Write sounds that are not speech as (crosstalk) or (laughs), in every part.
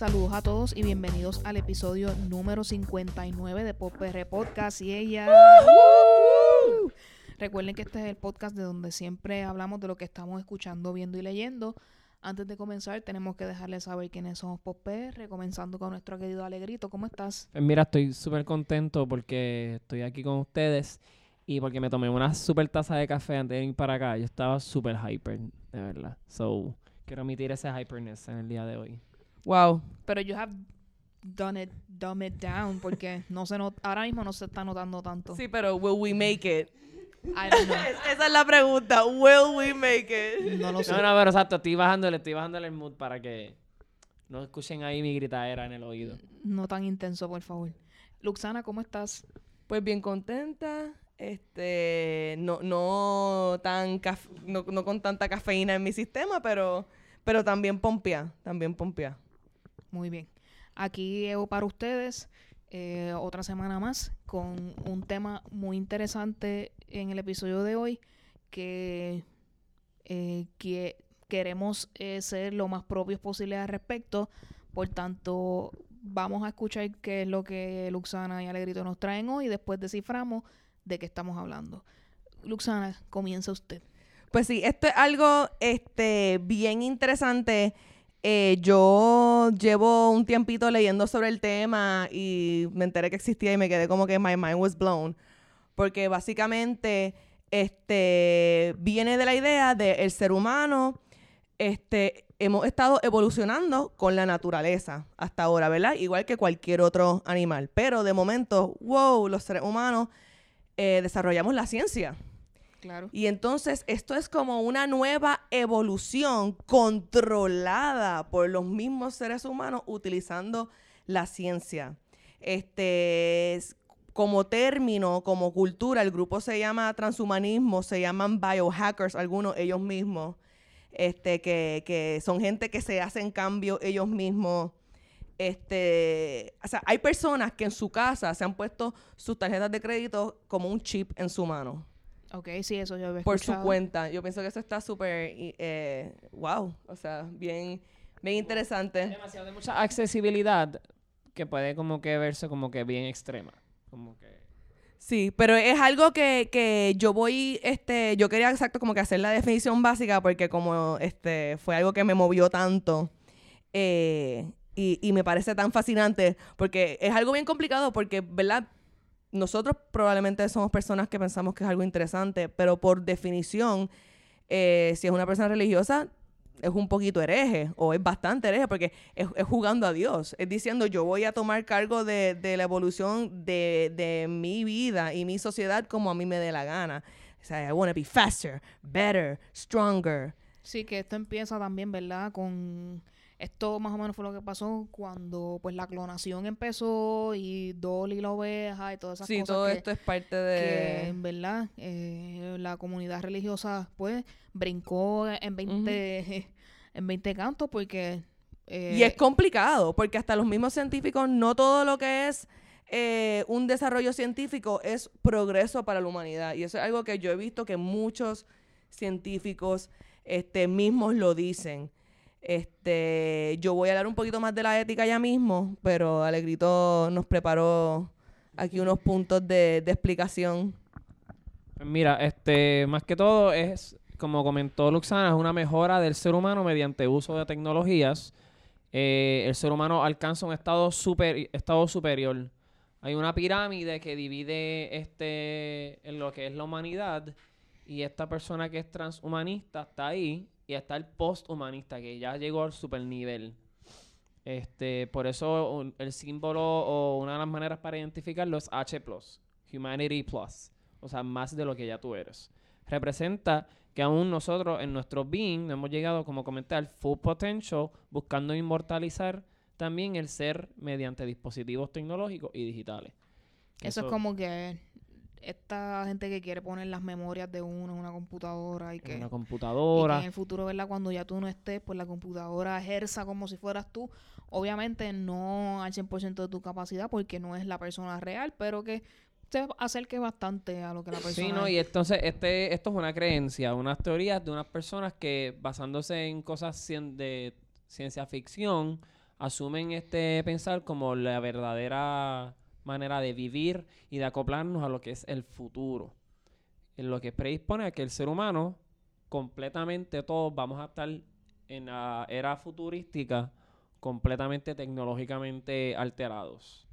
Saludos a todos y bienvenidos al episodio número 59 de Pop PR Podcast y ella. Recuerden que este es el podcast de donde siempre hablamos de lo que estamos escuchando, viendo y leyendo. Antes de comenzar, tenemos que dejarles saber quiénes somos Pop PR, comenzando con nuestro querido Alegrito. ¿Cómo estás? Pues mira, estoy súper contento porque estoy aquí con ustedes y porque me tomé una súper taza de café antes de ir para acá. Yo estaba súper hyper, de verdad. So, quiero emitir ese hyperness en el día de hoy. Wow. Pero you have done it, dumb it down, porque no se not ahora mismo no se está notando tanto. Sí, pero will we make it? I don't know. (laughs) Esa es la pregunta. Will we make it? No lo sé. No, no, pero exacto, estoy bajándole, estoy bajándole el mood para que no escuchen ahí mi gritadera en el oído. No tan intenso, por favor. Luxana, ¿cómo estás? Pues bien contenta. Este, no, no tan caf- no, no con tanta cafeína en mi sistema, pero, pero también pompea, también pompea. Muy bien. Aquí Evo para ustedes eh, otra semana más con un tema muy interesante en el episodio de hoy que, eh, que queremos eh, ser lo más propios posible al respecto. Por tanto, vamos a escuchar qué es lo que Luxana y Alegrito nos traen hoy y después desciframos de qué estamos hablando. Luxana, comienza usted. Pues sí, esto es algo este, bien interesante. Eh, yo llevo un tiempito leyendo sobre el tema y me enteré que existía y me quedé como que my mind was blown. Porque básicamente este, viene de la idea de el ser humano, este, hemos estado evolucionando con la naturaleza hasta ahora, ¿verdad? Igual que cualquier otro animal. Pero de momento, wow, los seres humanos eh, desarrollamos la ciencia. Y entonces esto es como una nueva evolución controlada por los mismos seres humanos utilizando la ciencia. Este, es- como término, como cultura, el grupo se llama transhumanismo, se llaman biohackers, algunos ellos mismos, este, que, que son gente que se hacen cambios ellos mismos. Este, o sea, hay personas que en su casa se han puesto sus tarjetas de crédito como un chip en su mano Ok, sí, eso yo había por su cuenta. Yo pienso que eso está súper, y, eh, wow, o sea, bien, bien interesante. Demasiado de mucha accesibilidad que puede como que verse como que bien extrema. Como que... Sí, pero es algo que, que yo voy, este, yo quería exacto como que hacer la definición básica porque como este fue algo que me movió tanto eh, y, y me parece tan fascinante porque es algo bien complicado porque, ¿verdad? Nosotros probablemente somos personas que pensamos que es algo interesante, pero por definición, eh, si es una persona religiosa, es un poquito hereje o es bastante hereje porque es, jugando a Dios. Es diciendo, yo voy a tomar cargo de, de la evolución de, de mi vida y mi sociedad como a mí me dé la gana. O sea, I want to be faster, better, stronger. Sí, que esto empieza también, ¿verdad? Con esto más o menos fue lo que pasó cuando pues la clonación empezó y Dolly la oveja y todas esas Sí, cosas todo que, esto es parte que, de... en verdad eh, la comunidad religiosa pues brincó en 20 (laughs) en 20 cantos porque eh, Y es complicado, porque hasta los mismos científicos, no todo lo que es eh, un desarrollo científico es progreso para la humanidad. Y eso es algo que yo he visto que muchos científicos este, mismos lo dicen. Este, yo voy a hablar un poquito más de la ética ya mismo, pero Alegrito nos preparó aquí unos puntos de, de explicación. Pues mira, este, más que todo es, como comentó Luxana, es una mejora del ser humano mediante uso de tecnologías. Eh, el ser humano alcanza un estado, super, estado superior. Hay una pirámide que divide este, en lo que es la humanidad y esta persona que es transhumanista está ahí y está el posthumanista que ya llegó al supernivel. Este, por eso un- el símbolo o una de las maneras para identificarlo es H+, Humanity Plus, o sea, más de lo que ya tú eres. Representa que aún nosotros en nuestro being no hemos llegado, como comenté, al full potential, buscando inmortalizar también el ser mediante dispositivos tecnológicos y digitales. eso es como que esta gente que quiere poner las memorias de uno en una computadora y en que una Y que computadora. en el futuro, ¿verdad? Cuando ya tú no estés, pues la computadora ejerza como si fueras tú. Obviamente no al 100% de tu capacidad porque no es la persona real, pero que se acerque bastante a lo que la persona Sí, no, es. y entonces este, esto es una creencia, unas teorías de unas personas que basándose en cosas cien- de ciencia ficción asumen este pensar como la verdadera manera de vivir y de acoplarnos a lo que es el futuro. En lo que predispone a que el ser humano, completamente todos vamos a estar en la era futurística, completamente tecnológicamente alterados.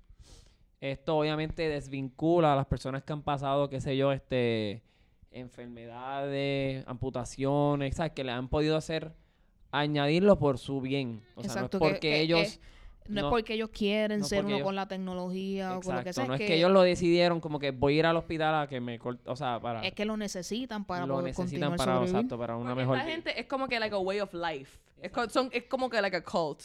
Esto obviamente desvincula a las personas que han pasado, qué sé yo, este enfermedades, amputaciones, ¿sabes? Que le han podido hacer añadirlo por su bien. O sea, Exacto, no es porque que- ellos... No, no- es porque ellos quieren no ser uno ellos- con la tecnología o con lo que sea. Exacto, no es que que ellos lo decidieron como que voy a ir al hospital a que me corte, o sea, para... es que lo necesitan para lo poder necesitan continuar para, sobrevivir. exacto, para una Porque mejor... esta gente es como que like a way of life. Es, co- son, es como que like a cult.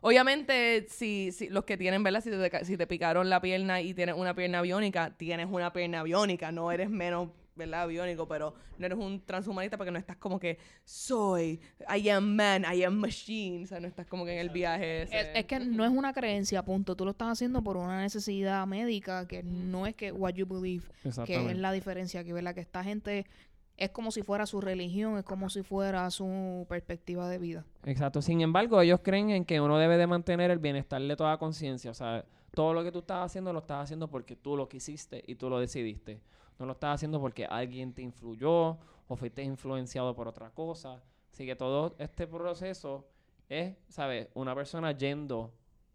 Obviamente, si, si los que tienen, ¿verdad? Si te, si te picaron la pierna y tienes una pierna biónica, tienes una pierna biónica. No eres menos, ¿verdad? Biónico, pero no eres un transhumanista porque no estás como que soy, I am man, I am machine. O sea, no estás como que en el viaje ese. Es, es que no es una creencia, punto. Tú lo estás haciendo por una necesidad médica que no es que what you believe, que es la diferencia aquí, ¿verdad? Que esta gente es como si fuera su religión, es como si fuera su perspectiva de vida. Exacto. Sin embargo, ellos creen en que uno debe de mantener el bienestar de toda conciencia. O sea, todo lo que tú estás haciendo lo estás haciendo porque tú lo quisiste y tú lo decidiste. No lo estás haciendo porque alguien te influyó o fuiste influenciado por otra cosa. Así que todo este proceso es, ¿sabes? Una persona yendo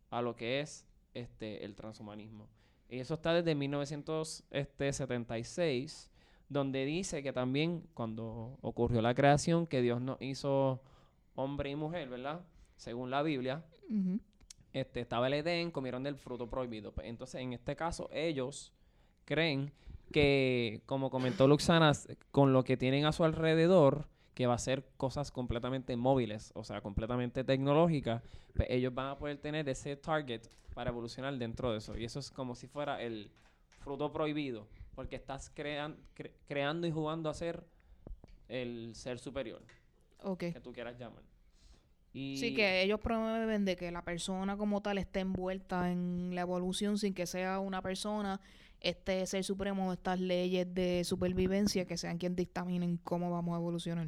a lo que es este el transhumanismo. Y eso está desde 1976, donde dice que también cuando ocurrió la creación, que Dios nos hizo hombre y mujer, ¿verdad? Según la Biblia, este, estaba el Edén, comieron del fruto prohibido. Pues, entonces, en este caso, ellos creen que, como comentó Luxana, con lo que tienen a su alrededor, que va a ser cosas completamente móviles, o sea, completamente tecnológicas, pues ellos van a poder tener ese target para evolucionar dentro de eso. Y eso es como si fuera el fruto prohibido, porque estás crean- cre- creando y jugando a ser el ser superior que tú quieras llamar. Y Sí, que ellos promueven de que la persona como tal esté envuelta en la evolución sin que sea una persona, este ser supremo, estas leyes de supervivencia que sean quien dictaminen cómo vamos a evolucionar.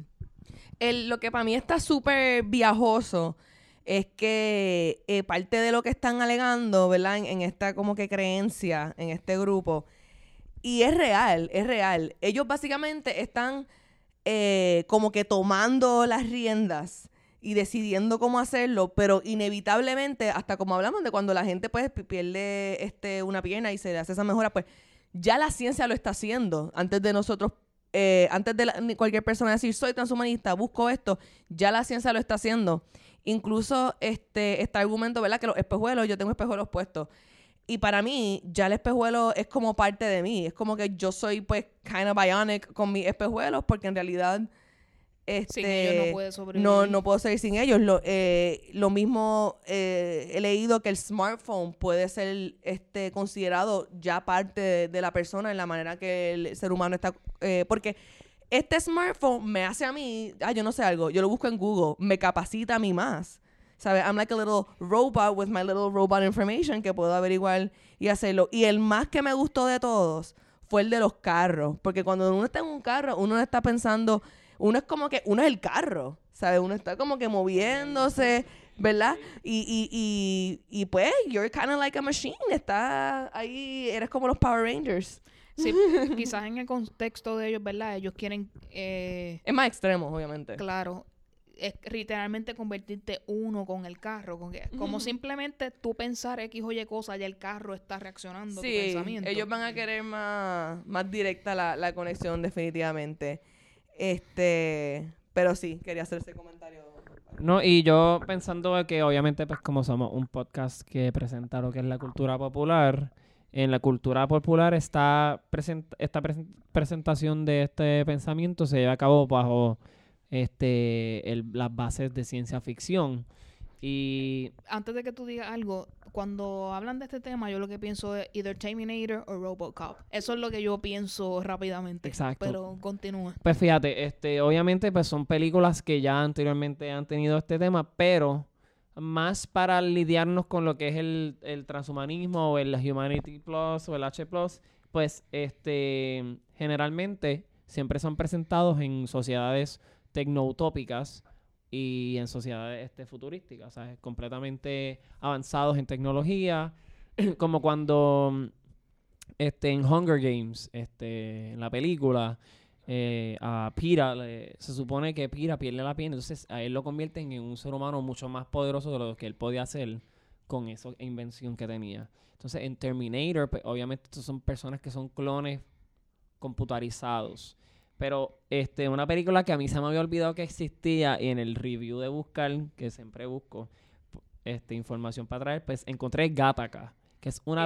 El- lo que para mí está súper viajoso es que eh, parte de lo que están alegando, ¿verdad? En, esta como que creencia, en este grupo, y es real, es real. Ellos básicamente están eh, como que tomando las riendas y decidiendo cómo hacerlo, pero inevitablemente, hasta como hablamos de cuando la gente pues pi- pierde este, una pierna y se le hace esa mejora, pues ya la ciencia lo está haciendo antes de nosotros eh, antes de la- cualquier persona decir soy transhumanista, busco esto, ya la ciencia lo está haciendo. Incluso este, este argumento, ¿verdad? Que los espejuelos, yo tengo espejuelos puestos. Y para mí, ya el espejuelo es como parte de mí. Es como que yo soy, pues, kind of bionic con mis espejuelos, porque en realidad. Este, Sin ellos no puede sobrevivir. no, no puedo seguir sin ellos. Lo, eh, lo mismo eh, he leído que el smartphone puede ser este, considerado ya parte de, de la persona en la manera que el ser humano está. eh, porque este smartphone me hace a mí, ah, yo no sé algo, yo lo busco en Google, me capacita a mí más. ¿Sabes? I'm like a little robot with my little robot information que puedo averiguar y hacerlo. Y el más que me gustó de todos fue el de los carros. Porque cuando uno está en un carro, uno está pensando, uno es como que, uno es el carro, ¿sabes? Uno está como que moviéndose, ¿verdad? Y, y, y, y pues, you're kind of like a machine. Está ahí, eres como los Power Rangers. Sí, (laughs) quizás en el contexto de ellos, ¿verdad? Ellos quieren, eh, Es más extremo, obviamente. claro, es literalmente convertirte uno con el carro. Con que- como simplemente tú pensar X o Y cosa, ya el carro está reaccionando a tu Sí, pensamiento. ellos van a querer más, más directa la, la conexión definitivamente. Este, pero sí, quería hacer ese comentario. No, y yo pensando que obviamente pues como somos un podcast que presenta lo que es la cultura popular, en la cultura popular está present- esta presen- presentación de este pensamiento se lleva a cabo bajo este las bases de ciencia ficción. Y Antes de que tú digas algo, cuando hablan de este tema, yo lo que pienso es either Terminator o Robocop. Eso es lo que yo pienso rápidamente. Exacto. Pero continúa. Pues fíjate, este, obviamente pues son películas que ya anteriormente han tenido este tema, pero más para lidiarnos con lo que es el, el transhumanismo o el Humanity Plus o el H Plus, pues este generalmente siempre son presentados en sociedades tecnoutópicas y en sociedades este, futurísticas, ¿sabes? Completamente avanzados en tecnología, (clears throat) como cuando este, en Hunger Games, este, en la película, eh, a Pira, se supone que Pira pierde la piel, entonces a él lo convierten en un ser humano mucho más poderoso de lo que él podía hacer con esa invención que tenía. Entonces en Terminator, pues, obviamente estos son personas que son clones computarizados. Pero este, una película que a mí se me había olvidado que existía y en el review de buscar, que siempre busco este, información para traer, pues encontré Gattaca, que es una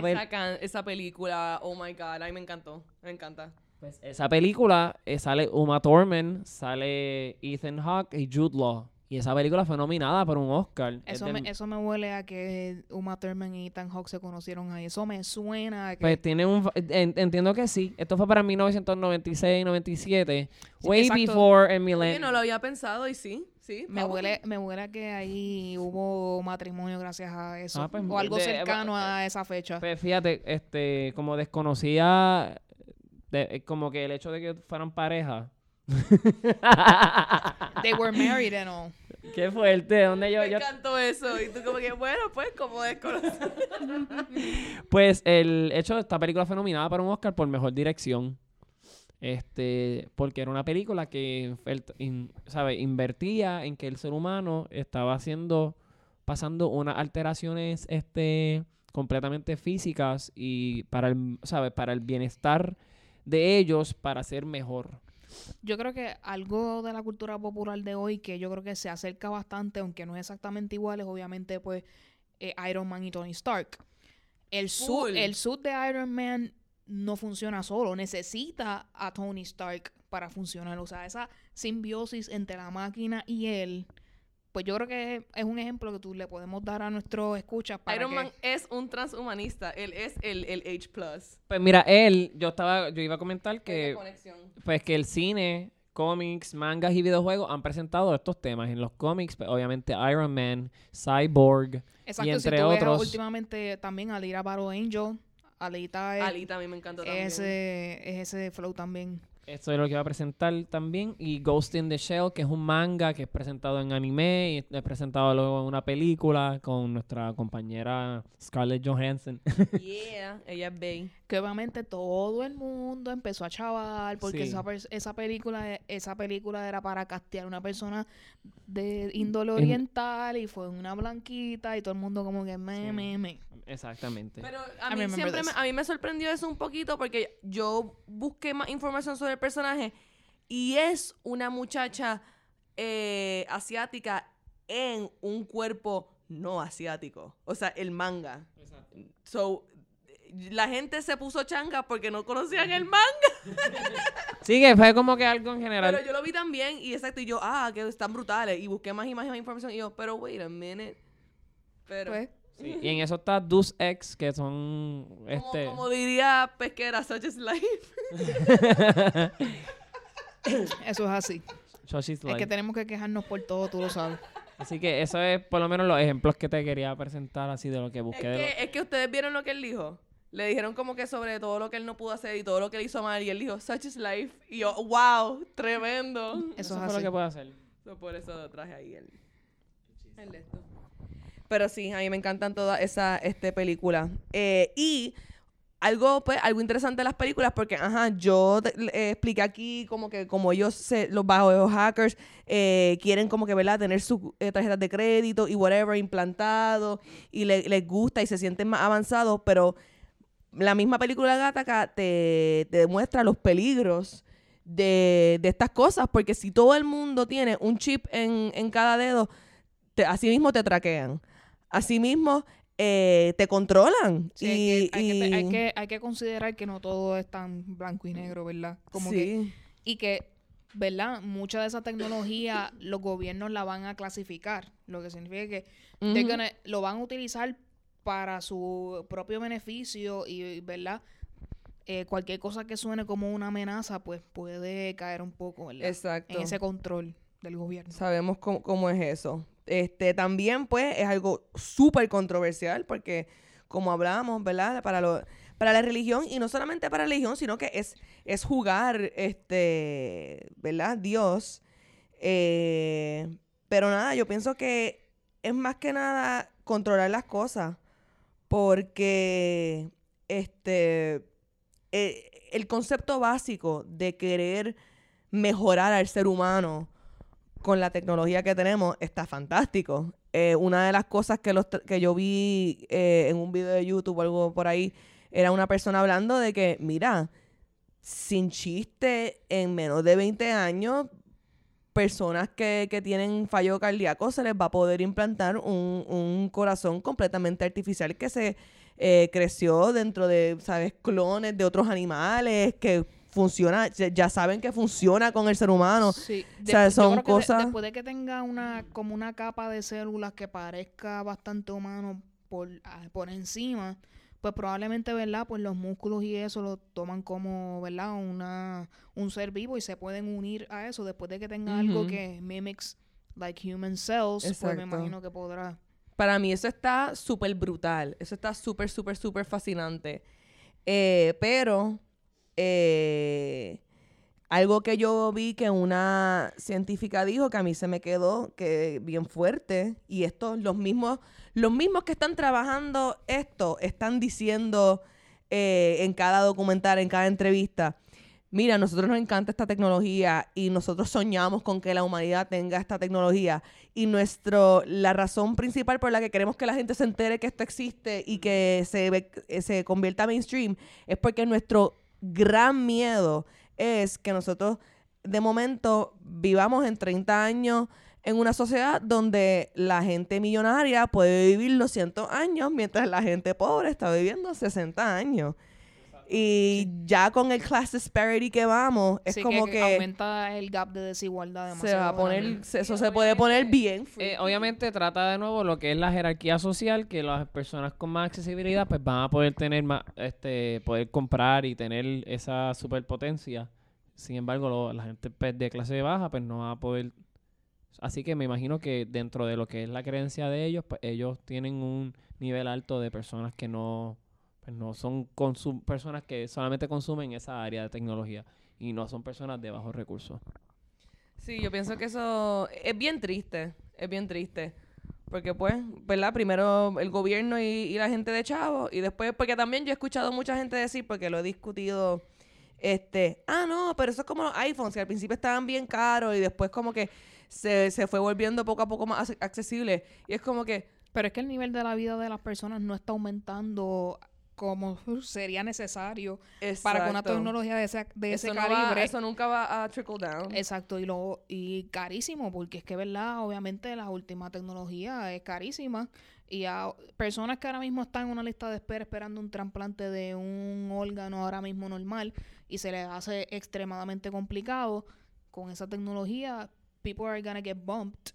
esa, película, oh my god, a mí me encantó, me encanta. Pues esa película eh, sale Uma Thurman, sale Ethan Hawke y Jude Law. Y esa película fue nominada por un Oscar. Es Eso del- me, eso me huele a que Uma Thurman y Ethan Hawke se conocieron ahí. Eso me suena a que... Pues tiene un... fa- en- entiendo que sí. Esto fue para 1996, 97. Sí, way exacto. before el Oye, millennium. no lo había pensado y sí, sí. me, huele, me huele a que ahí hubo matrimonio gracias a eso. Ah, pues, o algo de- cercano a esa fecha. Pues fíjate, este, como desconocía... de- eh, como que el hecho de que fueran pareja. (laughs) They were married and all. Qué fuerte. ¿Dónde yo, Me yo- encantó eso. Y tú como que, bueno, pues, como desconocido. (laughs) Pues el hecho de esta película fue nominada para un Oscar por mejor dirección. Este, porque era una película que el- in- sabe, invertía en que el ser humano estaba haciendo, pasando unas alteraciones este, completamente físicas y para el, sabe, para el bienestar de ellos para ser mejor. Yo creo que algo de la cultura popular de hoy que yo creo que se acerca bastante, aunque no es exactamente igual, es obviamente pues eh, Iron Man y Tony Stark. El suit, el suit de Iron Man no funciona solo, necesita a Tony Stark para funcionar. O sea, esa simbiosis entre la máquina y él, pues yo creo que es un ejemplo que tú le podemos dar a nuestros escuchas para Iron que... Man es un transhumanista. Él es el, el H+. Pues mira, él, yo estaba, yo iba a comentar que pues que el cine, cómics, mangas y videojuegos han presentado estos temas. En los cómics, pues, obviamente Iron Man, Cyborg, Exacto, y entre si tú ves otros- últimamente también Alira Battle Angel, Alita es, Alita a mí me encantó también. ese, es ese flow también. Esto es lo que va a presentar también. Y Ghost in the Shell, que es un manga que es presentado en anime y es presentado luego en una película con nuestra compañera Scarlett Johansson. (laughs) Yeah, ella es Bey. Que obviamente todo el mundo empezó a chaval porque Sí. esa, esa película esa película era para castear una persona de índole En- oriental y fue una blanquita y todo el mundo como que me, Sí. me, me. Exactamente. Pero I a mí siempre me, a mí me sorprendió eso un poquito porque yo busqué más información sobre el personaje y es una muchacha eh, asiática en un cuerpo no asiático. O sea, el manga. So, la gente se puso changa porque no conocían el manga. (laughs) Sí, que fue como que algo en general. Pero yo lo vi también y exacto, y yo, ah, que están brutales. Y busqué más y más y más información y yo, pero wait a minute. Pero, Pues, Sí, Y en eso está Deus Ex, que son como, este. como diría Pesquera, such is life. (laughs) eso es así. Es Life. que tenemos que quejarnos por todo, tú lo sabes. Así que eso es por lo menos los ejemplos que te quería presentar así de lo que Es busqué. de lo- que, es que ustedes vieron lo que él dijo. Le dijeron como que sobre todo lo que él no pudo hacer y todo lo que él hizo mal. Y él dijo, such is life. Y yo, wow, tremendo. Eso, Eso es fue así. lo que puedo hacer. So, por eso traje ahí el, el de esto. Pero sí, a mí me encantan todas esas este, películas. Eh, y algo, pues, algo interesante de las películas, porque, ajá, yo eh, expliqué aquí como que como ellos, se, los bajos hackers, eh, quieren como que, ¿verdad?, tener sus eh, tarjetas de crédito y whatever implantado y le- les gusta y se sienten más avanzados, pero la misma película Gattaca te, te demuestra los peligros de, de estas cosas, porque si todo el mundo tiene un chip en, en cada dedo, te, así mismo te traquean. Así mismo eh, te controlan. Sí, y, hay, que, hay, que, y- hay, que, hay que considerar que no todo es tan blanco y negro, ¿verdad? Como que, sí. y que, ¿verdad? Mucha de esa tecnología los gobiernos la van a clasificar, lo que significa que gonna- lo van a utilizar para su propio beneficio y, ¿verdad? Eh, cualquier cosa que suene como una amenaza, pues puede caer un poco, ¿verdad? Exacto. En ese control del gobierno. Sabemos cómo, cómo es eso. Este, también, pues, es algo súper controversial porque, como hablamos, ¿verdad? Para, lo, para la religión, y no solamente para la religión, sino que es, es jugar, este, ¿verdad? Dios. eh, pero nada, yo pienso que es más que nada controlar las cosas. Porque este eh, el concepto básico de querer mejorar al ser humano con la tecnología que tenemos está fantástico. Eh, una de las cosas que, los, que yo vi eh, en un video de YouTube o algo por ahí era una persona hablando de que, mira, sin chiste, en menos de 20 años, personas que, que tienen fallo cardíaco se les va a poder implantar un, un corazón completamente artificial que se eh, creció dentro de, ¿sabes?, clones de otros animales que funciona, ya saben que funciona con el ser humano. Sí. o sea, son cosas... después de que tenga una, como una capa de células que parezca bastante humano por, ah, por encima, pues probablemente, ¿verdad? Pues los músculos y eso lo toman como, ¿verdad? Una, un ser vivo y se pueden unir a eso después de que tenga algo que mimics like human cells, pues me imagino que podrá. Para mí eso está súper brutal, eso está súper, súper, súper fascinante. Eh, pero eh, algo que yo vi que una científica dijo que a mí se me quedó que bien fuerte y esto los mismos los mismos que están trabajando esto están diciendo eh, en cada documental en cada entrevista mira nosotros nos encanta esta tecnología y nosotros soñamos con que la humanidad tenga esta tecnología. Y nuestro la razón principal por la que queremos que la gente se entere que esto existe y que se se convierta mainstream es porque nuestro gran miedo es que nosotros de momento vivamos en 30 años en una sociedad donde la gente millonaria puede vivir los 100 años mientras la gente pobre está viviendo 60 años. Y ya con el class disparity que vamos, es como que, aumenta el gap de desigualdad Se va a poner, eso se puede poner bien. Eh, obviamente trata de nuevo lo que es la jerarquía social, que las personas con más accesibilidad pues van a poder tener más, este, poder comprar y tener esa superpotencia. Sin embargo, la gente pues, de clase baja pues no va a poder Así que me imagino que dentro de lo que es la creencia de ellos, pues ellos tienen un nivel alto de personas que no pues no son personas que solamente consumen esa área de tecnología y no son personas de bajos recursos. Sí, yo pienso que eso es bien triste, es bien triste. Porque pues, ¿verdad? Primero el gobierno y, la gente de Chavo y después, porque también yo he escuchado mucha gente decir, porque lo he discutido, este, ah, no, pero eso es como los iPhones, que al principio estaban bien caros y después como que se, se fue volviendo poco a poco más accesible. Y es como que... Pero es que el nivel de la vida de las personas no está aumentando como sería necesario para que una tecnología de ese, de ese calibre. eso nunca va a trickle down. Exacto, y lo y carísimo, porque es que, ¿verdad? Obviamente la última tecnología es carísima y a personas que ahora mismo están en una lista de espera esperando un trasplante de un órgano ahora mismo normal y se les hace extremadamente complicado con esa tecnología, people are gonna get bumped.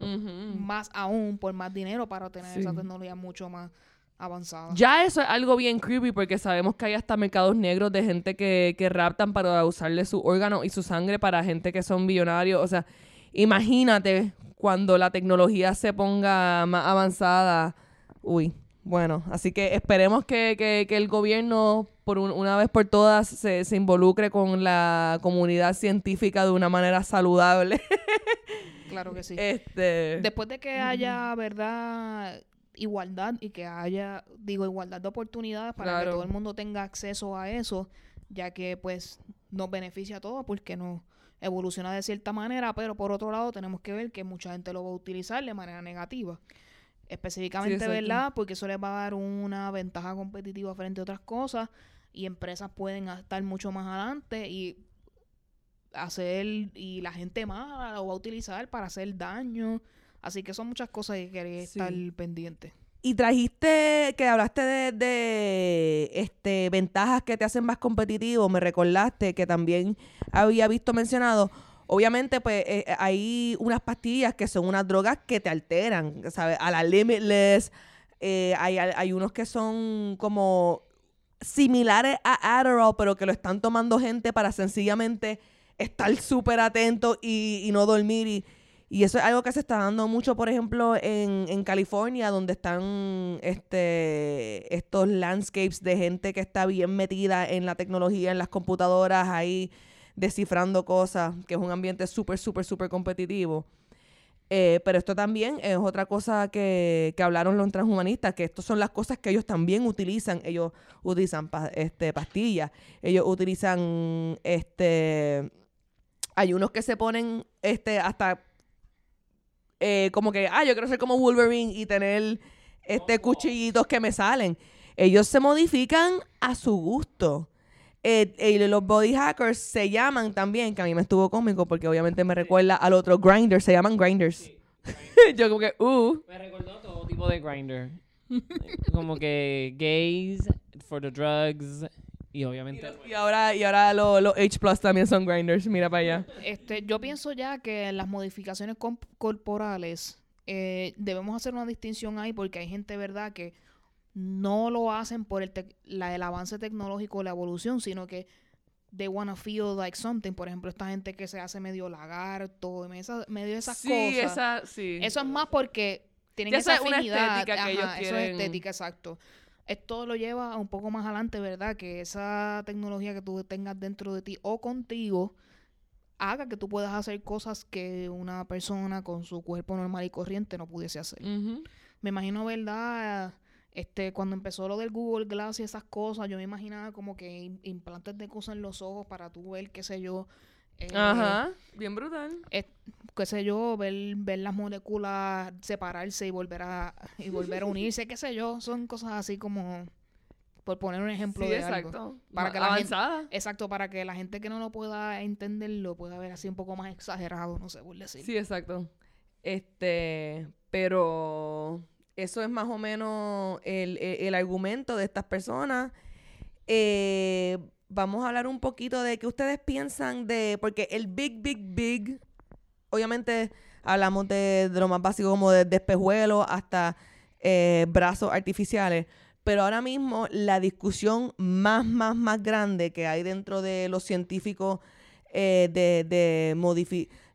Más aún por más dinero para obtener esa tecnología mucho más avanzada. Ya eso es algo bien creepy porque sabemos que hay hasta mercados negros de gente que, que raptan para usarle su órgano y su sangre para gente que son billonarios. O sea, imagínate cuando la tecnología se ponga más avanzada. Uy, bueno, así que esperemos que, que, el gobierno por una vez por todas se, se involucre con la comunidad científica de una manera saludable. (laughs) Claro que sí. Este... Después de que haya, ¿verdad? igualdad y que haya, digo, igualdad de oportunidades para que todo el mundo tenga acceso a eso, ya que pues nos beneficia a todos porque nos evoluciona de cierta manera, pero por otro lado tenemos que ver que mucha gente lo va a utilizar de manera negativa. Específicamente, ¿verdad? Porque eso les va a dar una ventaja competitiva frente a otras cosas y empresas pueden estar mucho más adelante y hacer y la gente mala lo va a utilizar para hacer daño Así que son muchas cosas que quería estar pendiente. Y trajiste, que hablaste de, este, ventajas que te hacen más competitivo, me recordaste que también había visto mencionado, obviamente pues eh, eh, hay unas pastillas que son unas drogas que te alteran, ¿sabes? A la Limitless, eh, hay, hay unos que son como similares a Adderall, pero que lo están tomando gente para sencillamente estar súper atento y, no dormir y y eso es algo que se está dando mucho, por ejemplo, en, en California, donde están este, estos landscapes de gente que está bien metida en la tecnología, en las computadoras, ahí descifrando cosas, que es un ambiente súper, súper, súper competitivo. Eh, pero esto también es otra cosa que, que hablaron los transhumanistas, que estas son las cosas que ellos también utilizan. Ellos utilizan pa- este, pastillas, ellos utilizan, este, hay unos que se ponen, este, hasta, eh, como que, ah, yo quiero ser como Wolverine y tener, este, cuchillitos que me salen. Ellos se modifican a su gusto. Eh, eh, los body hackers se llaman también, que a mí me estuvo cómico porque obviamente me recuerda al otro grinder, se llaman grinders. (laughs) Yo como que, uh. Me recordó todo tipo de grinder. (laughs) como que gays for the drugs y obviamente Y ahora, y ahora lo- los H Plus también son grinders, mira para allá. Este, yo pienso ya que las modificaciones corporales eh, debemos hacer una distinción ahí porque hay gente, ¿verdad?, que no lo hacen por el, la, el avance tecnológico, la evolución, sino que they wanna feel like something. Por ejemplo, esta gente que se hace medio lagarto, esa- medio esas sí, cosas. esa, sí. Eso es más porque tienen Ya esa es una afinidad. estética que ellos Ajá, Eso quieren. es estética, exacto. Esto lo lleva un poco más adelante, ¿verdad? Que esa tecnología que tú tengas dentro de ti o contigo haga que tú puedas hacer cosas que una persona con su cuerpo normal y corriente no pudiese hacer. Me imagino, ¿verdad? Este, cuando empezó lo del Google Glass y esas cosas, yo me imaginaba como que im- implantes de cosas en los ojos para tú ver, qué sé yo. eh, Ajá, bien brutal. qué sé yo, ver, ver las moléculas separarse y volver a y volver a (laughs) unirse, qué sé yo, son cosas así como por poner un ejemplo Sí, de algo. exacto. Para que la gente- avanzada. Exacto, para que la gente que no lo pueda entender lo pueda ver así un poco más exagerado, no sé por decir. Sí, exacto. Este, pero eso es más o menos el, el- el argumento de estas personas. Eh, vamos a hablar un poquito de qué ustedes piensan de, porque el big, big, big, obviamente hablamos de, lo más básico como de, de espejuelos hasta eh, brazos artificiales, pero ahora mismo la discusión más, más, más grande que hay dentro de los científicos eh, de, de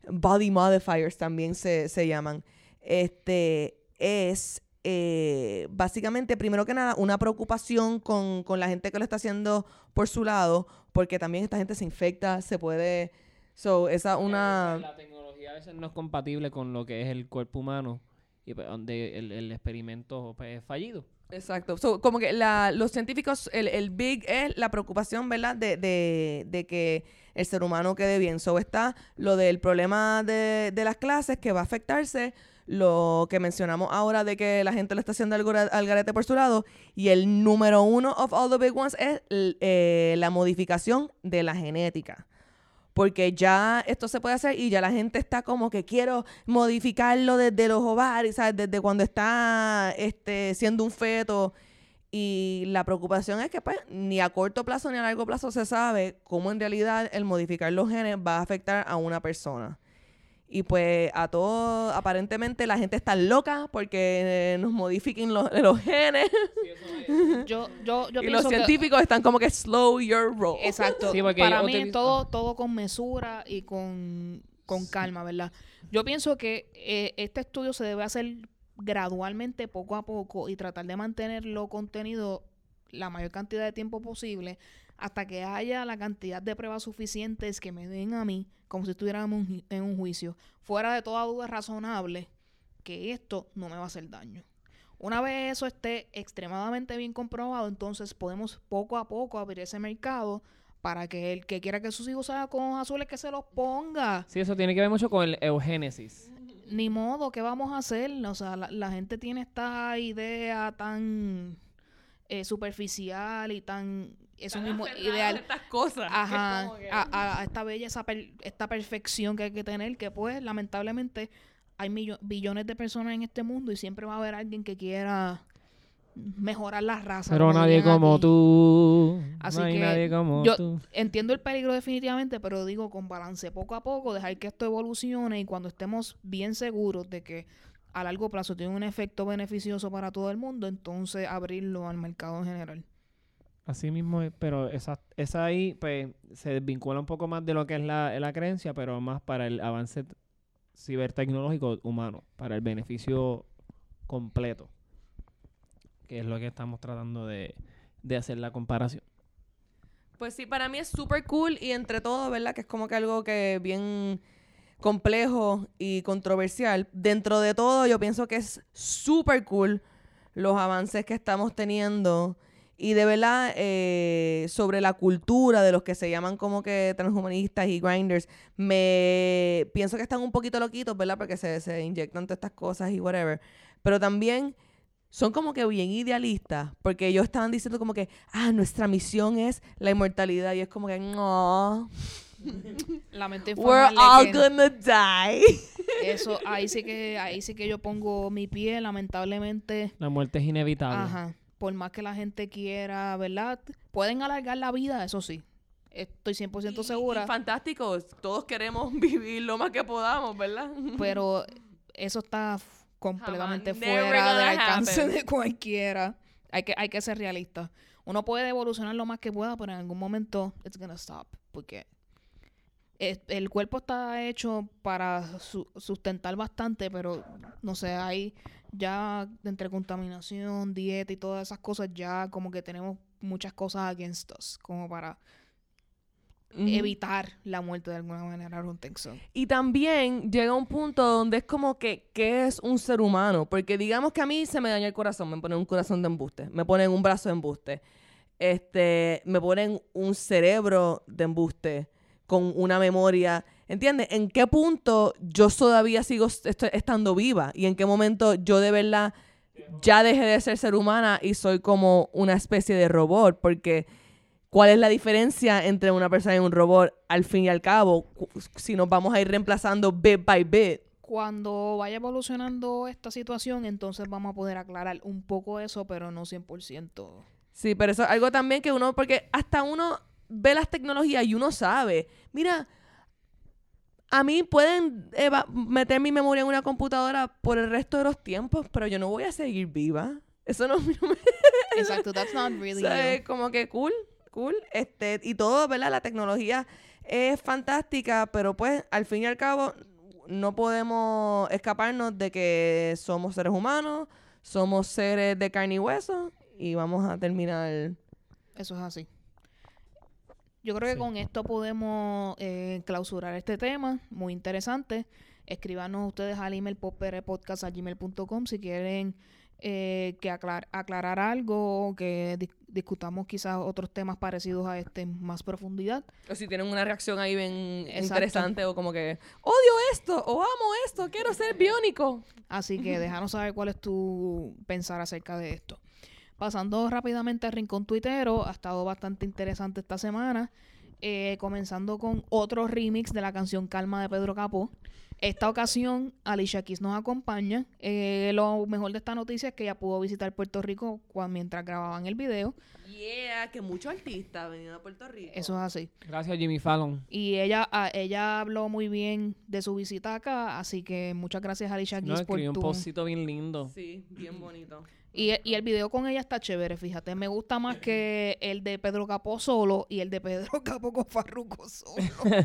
body modifiers también se, se llaman, este, es eh, básicamente, primero que nada, una preocupación con, con la gente que lo está haciendo por su lado, porque también esta gente se infecta, se puede... So, esa una... la tecnología a veces no es compatible con lo que es el cuerpo humano y pues, donde el, el experimento pues, es fallido. Exacto. So, como que la, los científicos, el, el big es la preocupación, ¿verdad? De, de, de que el ser humano quede bien. So está lo del problema de, de las clases que va a afectarse, lo que mencionamos ahora de que la gente le está haciendo al, garete por su lado, y el número uno of all the big ones es eh, la modificación de la genética. Porque ya esto se puede hacer y ya la gente está como que quiero modificarlo desde los ovarios, ¿sabes? Desde cuando está este, siendo un feto. Y la preocupación es que pues ni a corto plazo ni a largo plazo se sabe cómo en realidad el modificar los genes va a afectar a una persona. Y pues a todo, aparentemente la gente está loca porque eh, nos modifiquen los, los genes. (laughs) Yo, yo, yo y los pienso que científicos están como que slow your roll. Exacto. Sí, porque Para mí utilizo- todo, todo con mesura y con, con calma, ¿verdad? Yo pienso que eh, este estudio se debe hacer gradualmente, poco a poco, y tratar de mantenerlo contenido la mayor cantidad de tiempo posible hasta que haya la cantidad de pruebas suficientes que me den a mí, como si estuviéramos en un juicio, fuera de toda duda razonable, que esto no me va a hacer daño. Una vez eso esté extremadamente bien comprobado, entonces podemos poco a poco abrir ese mercado para que el que quiera que sus hijos salgan con azules que se los ponga. Sí, eso tiene que ver mucho con el eugénesis. Ni modo, ¿qué vamos a hacer? O sea, la, la gente tiene esta idea tan eh, superficial y tan... Eso mismo, ideal. Estas cosas. Ajá, a, a- a esta belleza, per- esta perfección que hay que tener, que pues lamentablemente hay millo- billones de personas en este mundo y siempre va a haber alguien que quiera mejorar la raza. Pero nadie como aquí. tú. Así no hay que nadie como yo- tú. Entiendo el peligro definitivamente, pero digo con balance, poco a poco, dejar que esto evolucione y cuando estemos bien seguros de que a largo plazo tiene un efecto beneficioso para todo el mundo, entonces abrirlo al mercado en general. Así mismo, es, pero esa, esa ahí pues, se desvincula un poco más de lo que es la, la creencia, pero más para el avance cibertecnológico humano, para el beneficio completo, que es lo que estamos tratando de, de hacer la comparación. Pues sí, para mí es súper cool y entre todo, ¿verdad? Que es como que algo que bien complejo y controversial. Dentro de todo, yo pienso que es súper cool los avances que estamos teniendo y de verdad eh, sobre la cultura de los que se llaman como que transhumanistas y grinders, me pienso que están un poquito loquitos, ¿verdad? Porque se, se inyectan todas estas cosas y whatever. Pero también son como que bien idealistas, porque ellos estaban diciendo como que, ah, nuestra misión es la inmortalidad, y es como que, no. (laughs) Lamento We're all que gonna die. eso, ahí sí (laughs) que, ahí sí que yo pongo mi pie, lamentablemente. La muerte es inevitable. Ajá. Por más que la gente quiera, ¿verdad? Pueden alargar la vida, eso sí. Estoy 100% Y- segura. y fantástico, todos queremos (laughs) vivir lo más que podamos, ¿verdad? (laughs) pero eso está completamente Jamás. Fuera del alcance happen. de cualquiera. Hay que, hay que ser realista. Uno puede evolucionar lo más que pueda, pero en algún momento it's gonna stop. Porque el cuerpo está hecho para su- sustentar bastante, pero no sé, hay ya entre contaminación, dieta y todas esas cosas, ya como que tenemos muchas cosas against us, como para evitar la muerte de alguna manera. Y también llega un punto donde es como que, ¿qué es un ser humano? Porque digamos que a mí se me daña el corazón, me ponen un corazón de embuste, me ponen un brazo de embuste, este, me ponen un cerebro de embuste con una memoria, ¿entiendes? ¿En qué punto yo todavía sigo est- estando viva? ¿Y en qué momento yo de verdad ya dejé de ser ser humana y soy como una especie de robot? Porque... ¿Cuál es la diferencia entre una persona y un robot al fin y al cabo? Si nos vamos a ir reemplazando bit by bit. Cuando vaya evolucionando esta situación, entonces vamos a poder aclarar un poco eso, pero no 100%. Sí, pero eso es algo también que uno, porque hasta uno ve las tecnologías y uno sabe, mira, a mí pueden meter mi memoria en una computadora por el resto de los tiempos, pero yo no voy a seguir viva. Eso no, (laughs) no me... (laughs) Exacto, that's not really es como que cool, cool. Este, y todo, ¿verdad? La tecnología es fantástica, pero pues al fin y al cabo no podemos escaparnos de que somos seres humanos, somos seres de carne y hueso y vamos a terminar. Eso es así. Yo creo que Sí. con esto podemos eh, clausurar este tema, muy interesante. Escríbanos ustedes al email popperepodcast.gmail.com si quieren eh, que aclar- aclarar algo o que dis- discutamos quizás otros temas parecidos a este en más profundidad. O si tienen una reacción ahí bien Exacto. interesante o como que odio esto o amo esto, quiero ser biónico. Así que déjanos saber cuál es tu pensar acerca de esto. Pasando rápidamente al rincón tuitero, ha estado bastante interesante esta semana. eh, comenzando con otro remix de la canción Calma de Pedro Capó. Esta ocasión, Alicia Keys nos acompaña. Eh, lo mejor de esta noticia es que ella pudo visitar Puerto Rico mientras grababan el video. Yeah, que muchos artistas venido a Puerto Rico. Eso es así. Gracias, Jimmy Fallon. Y ella, a- ella habló muy bien de su visita acá, así que muchas gracias Alicia No, Keys por escribió un tu... bien lindo. Sí, bien bonito. Y, y el video con ella está chévere, fíjate. Me gusta más que el de Pedro Capó solo y el de Pedro (laughs) Capó con Farruko solo. (laughs)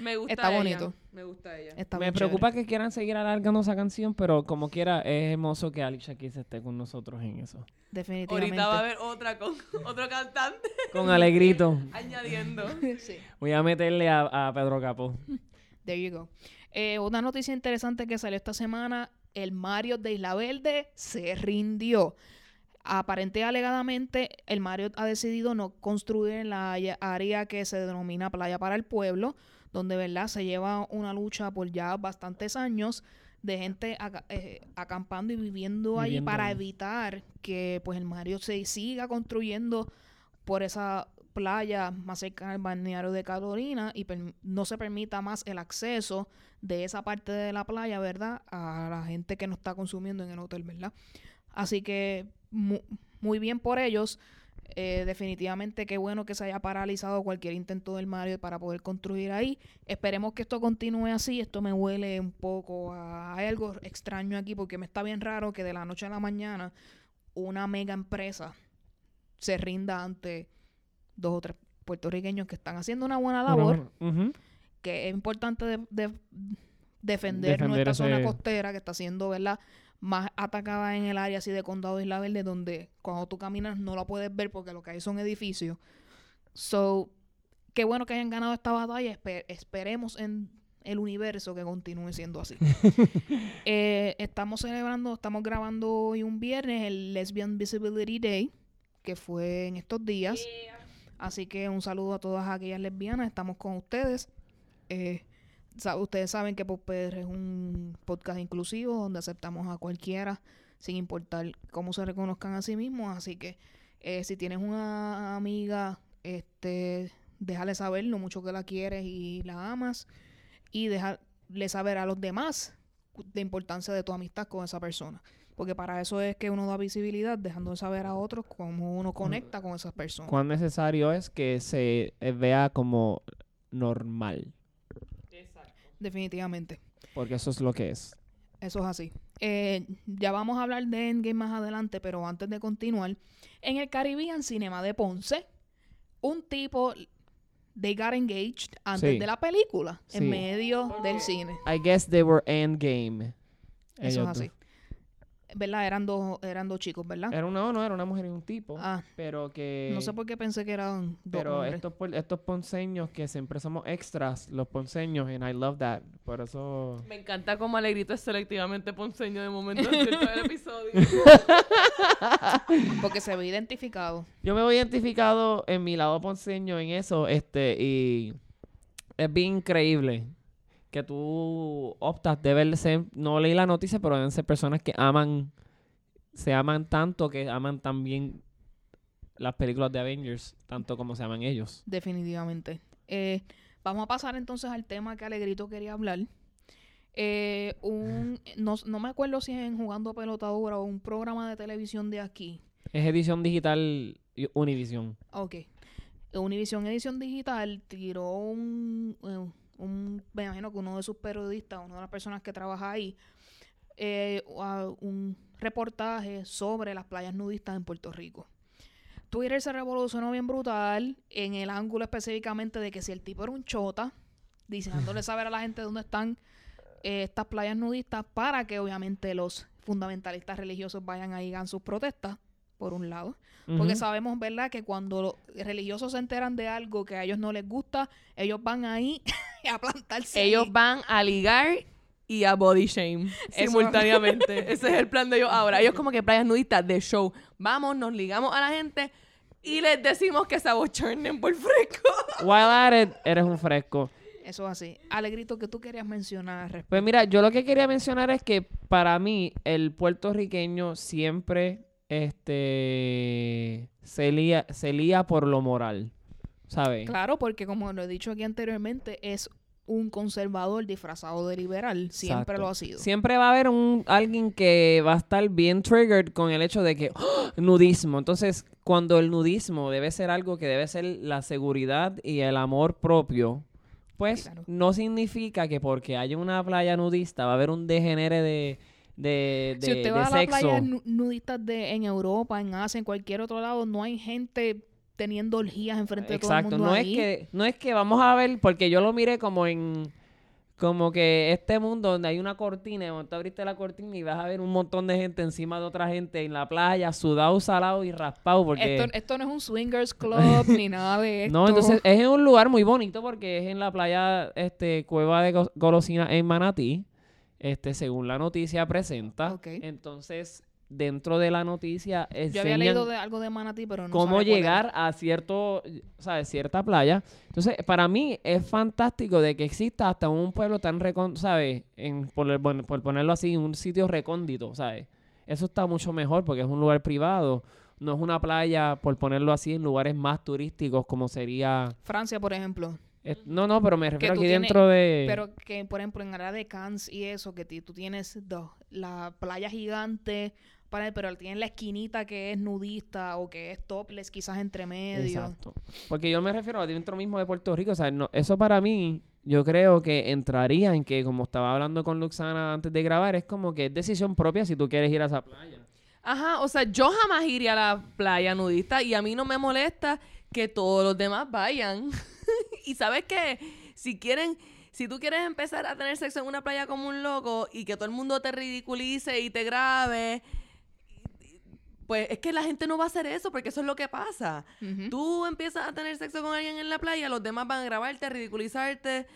Me gusta Está ella. bonito. Me gusta ella. Está Me preocupa que quieran seguir alargando esa canción, pero como quiera, es hermoso que Alicia Keys esté con nosotros en eso. Definitivamente. Ahorita va a haber otra con (laughs) otro cantante Con alegrito. añadiendo. Sí. Voy a meterle a, a Pedro Capó. There you go. Eh, una noticia interesante que salió esta semana, el Mario de Isla Verde se rindió. Aparente y alegadamente, el Mario ha decidido no construir en la área- que se denomina Playa para el Pueblo, donde verdad se lleva una lucha por ya bastantes años de gente eh, acampando y viviendo, ahí Viviendo para evitar que pues el Mario se siga construyendo por esa playa más cercana al balneario de Carolina y no se permita más el acceso de esa parte de la playa, ¿verdad? A la gente que no está consumiendo en el hotel, ¿verdad? Así que mu- muy bien por ellos. Eh, definitivamente qué bueno que se haya paralizado cualquier intento del Mario para poder construir ahí. Esperemos que esto continúe así. Esto me huele un poco a hay algo extraño aquí porque me está bien raro que de la noche a la mañana una mega empresa se rinda ante dos o tres puertorriqueños que están haciendo una buena labor, que es importante de- de- defender, Defender nuestra zona costera que está siendo, ¿verdad? Más atacada en el área así de Condado de Isla Verde, donde cuando tú caminas no la puedes ver porque lo que hay son edificios. So, qué bueno que hayan ganado esta batalla. Espe- esperemos en el universo que continúe siendo así. (laughs) Eh, estamos celebrando, estamos grabando hoy un viernes el Lesbian Visibility Day, que fue en estos días. Así que un saludo a todas aquellas lesbianas, estamos con ustedes. Eh, ustedes saben que Popper es un podcast inclusivo donde aceptamos a cualquiera sin importar cómo se reconozcan a sí mismos. Así que eh, si tienes una amiga, este, déjale saber lo mucho que la quieres y la amas y dejarle saber a los demás la importancia de tu amistad con esa persona. Porque para eso es que uno da visibilidad, dejando de saber a otros cómo uno conecta con esas personas. Cuán necesario es que se eh, vea como normal. Definitivamente. Porque eso es lo que es. Eso es así. Eh, ya vamos a hablar de Endgame más adelante, pero antes de continuar, en el Caribbean Cinema de Ponce, un tipo, they got engaged antes Sí. de la película, Sí. en medio del cine. I guess they were endgame. Eso Ellos es así. ¿Verdad? Eran dos, eran dos chicos, ¿verdad? Era una, no, era una mujer y un tipo. Ah, Pero que... no sé por qué pensé que eran dos Pero hombres. estos, estos ponceños que siempre somos extras, los ponceños, and I love that. Por eso... Me encanta como Alegrito es selectivamente ponceño de momento en el (laughs) episodio. Porque se ve identificado. Yo me voy identificado en mi lado ponceño en eso, este, y es bien increíble que tú optas, deben ser, no leí la noticia, pero deben ser personas que aman, se aman tanto que aman también las películas de Avengers, tanto como se aman ellos. Definitivamente. Eh, vamos a pasar entonces al tema que Alegrito quería hablar. Eh, un, no, no me acuerdo si es en Jugando Pelotadura o un programa de televisión de aquí. Es edición digital Univision. Ok. Univision Edición Digital tiró un, eh, un, me imagino que uno de sus periodistas, una de las personas que trabaja ahí, eh, un reportaje sobre las playas nudistas en Puerto Rico. Twitter se revolucionó bien brutal en el ángulo específicamente de que si el tipo era un chota, diciéndole saber a la gente dónde están eh, estas playas nudistas para que obviamente los fundamentalistas religiosos vayan ahí y hagan sus protestas, por un lado. Porque sabemos, ¿verdad?, que cuando los religiosos se enteran de algo que a ellos no les gusta, ellos van ahí (laughs) a plantarse. Ellos ahí. van a ligar y a body shame Eso- simultáneamente. (laughs) Ese es el plan de ellos ahora. Ellos como que playas nudistas de show. Vamos, nos ligamos a la gente y les decimos que se abochornen por fresco. (laughs) While at it, eres un fresco. Eso es así. Alegrito, que tú querías mencionar al respecto? Pues mira, yo lo que quería mencionar es que para mí el puertorriqueño siempre este se lía, se lía por lo moral, ¿sabes? Claro, porque como lo he dicho aquí anteriormente, es un conservador disfrazado de liberal. Siempre Exacto. lo ha sido. Siempre va a haber un alguien que va a estar bien triggered con el hecho de que (gasps) ¡Ah! nudismo. Entonces, cuando el nudismo debe ser algo que debe ser la seguridad y el amor propio, pues Claro. no significa que porque haya una playa nudista va a haber un degenere de de, de, si usted de va a las playas nu- nudistas de, en Europa, en Asia, en cualquier otro lado, no hay gente teniendo orgías enfrente de todo el Exacto, mundo no ahí. es que no es que vamos a ver porque yo lo miré como en como que este mundo donde hay una cortina, y cuando tú abriste la cortina y vas a ver un montón de gente encima de otra gente en la playa, sudado, salado y raspado porque Esto, esto no es un swingers club ni nada de esto. (laughs) no, entonces es en un lugar muy bonito porque es en la playa este Cueva de Go- Golosina en Manatí. Este, según la noticia presenta. Entonces, dentro de la noticia Yo había leído de algo de Manatí, pero no cómo llegar a cierto, ¿sabes? cierta playa. Entonces, para mí es fantástico de que exista hasta un pueblo tan recóndito, ¿sabes? En, por, el- bueno, por ponerlo así, un sitio recóndito, ¿sabes? Eso está mucho mejor porque es un lugar privado. No es una playa, por ponerlo así, en lugares más turísticos como sería... Francia, por ejemplo. No, no, pero me refiero aquí tienes- dentro de... Pero que, por ejemplo, en área de Cannes y eso, que tú tienes dos, la playa gigante, para, pero tienes la esquinita que es nudista o que es topless, quizás entre medio. Exacto. Porque yo me refiero a dentro mismo de Puerto Rico. O sea, no- eso para mí, yo creo que entraría en que, como estaba hablando con Luxana antes de grabar, es como que es decisión propia si tú quieres ir a esa playa. Ajá, o sea, yo jamás iría a la playa nudista y a mí no me molesta que todos los demás vayan. (laughs) (laughs) y sabes qué, si quieren, si tú quieres empezar a tener sexo en una playa como un loco y que todo el mundo te ridiculice y te grabe, pues es que la gente no va a hacer eso porque eso es lo que pasa. Ujú. Tú empiezas a tener sexo con alguien en la playa, los demás van a grabarte, a ridiculizarte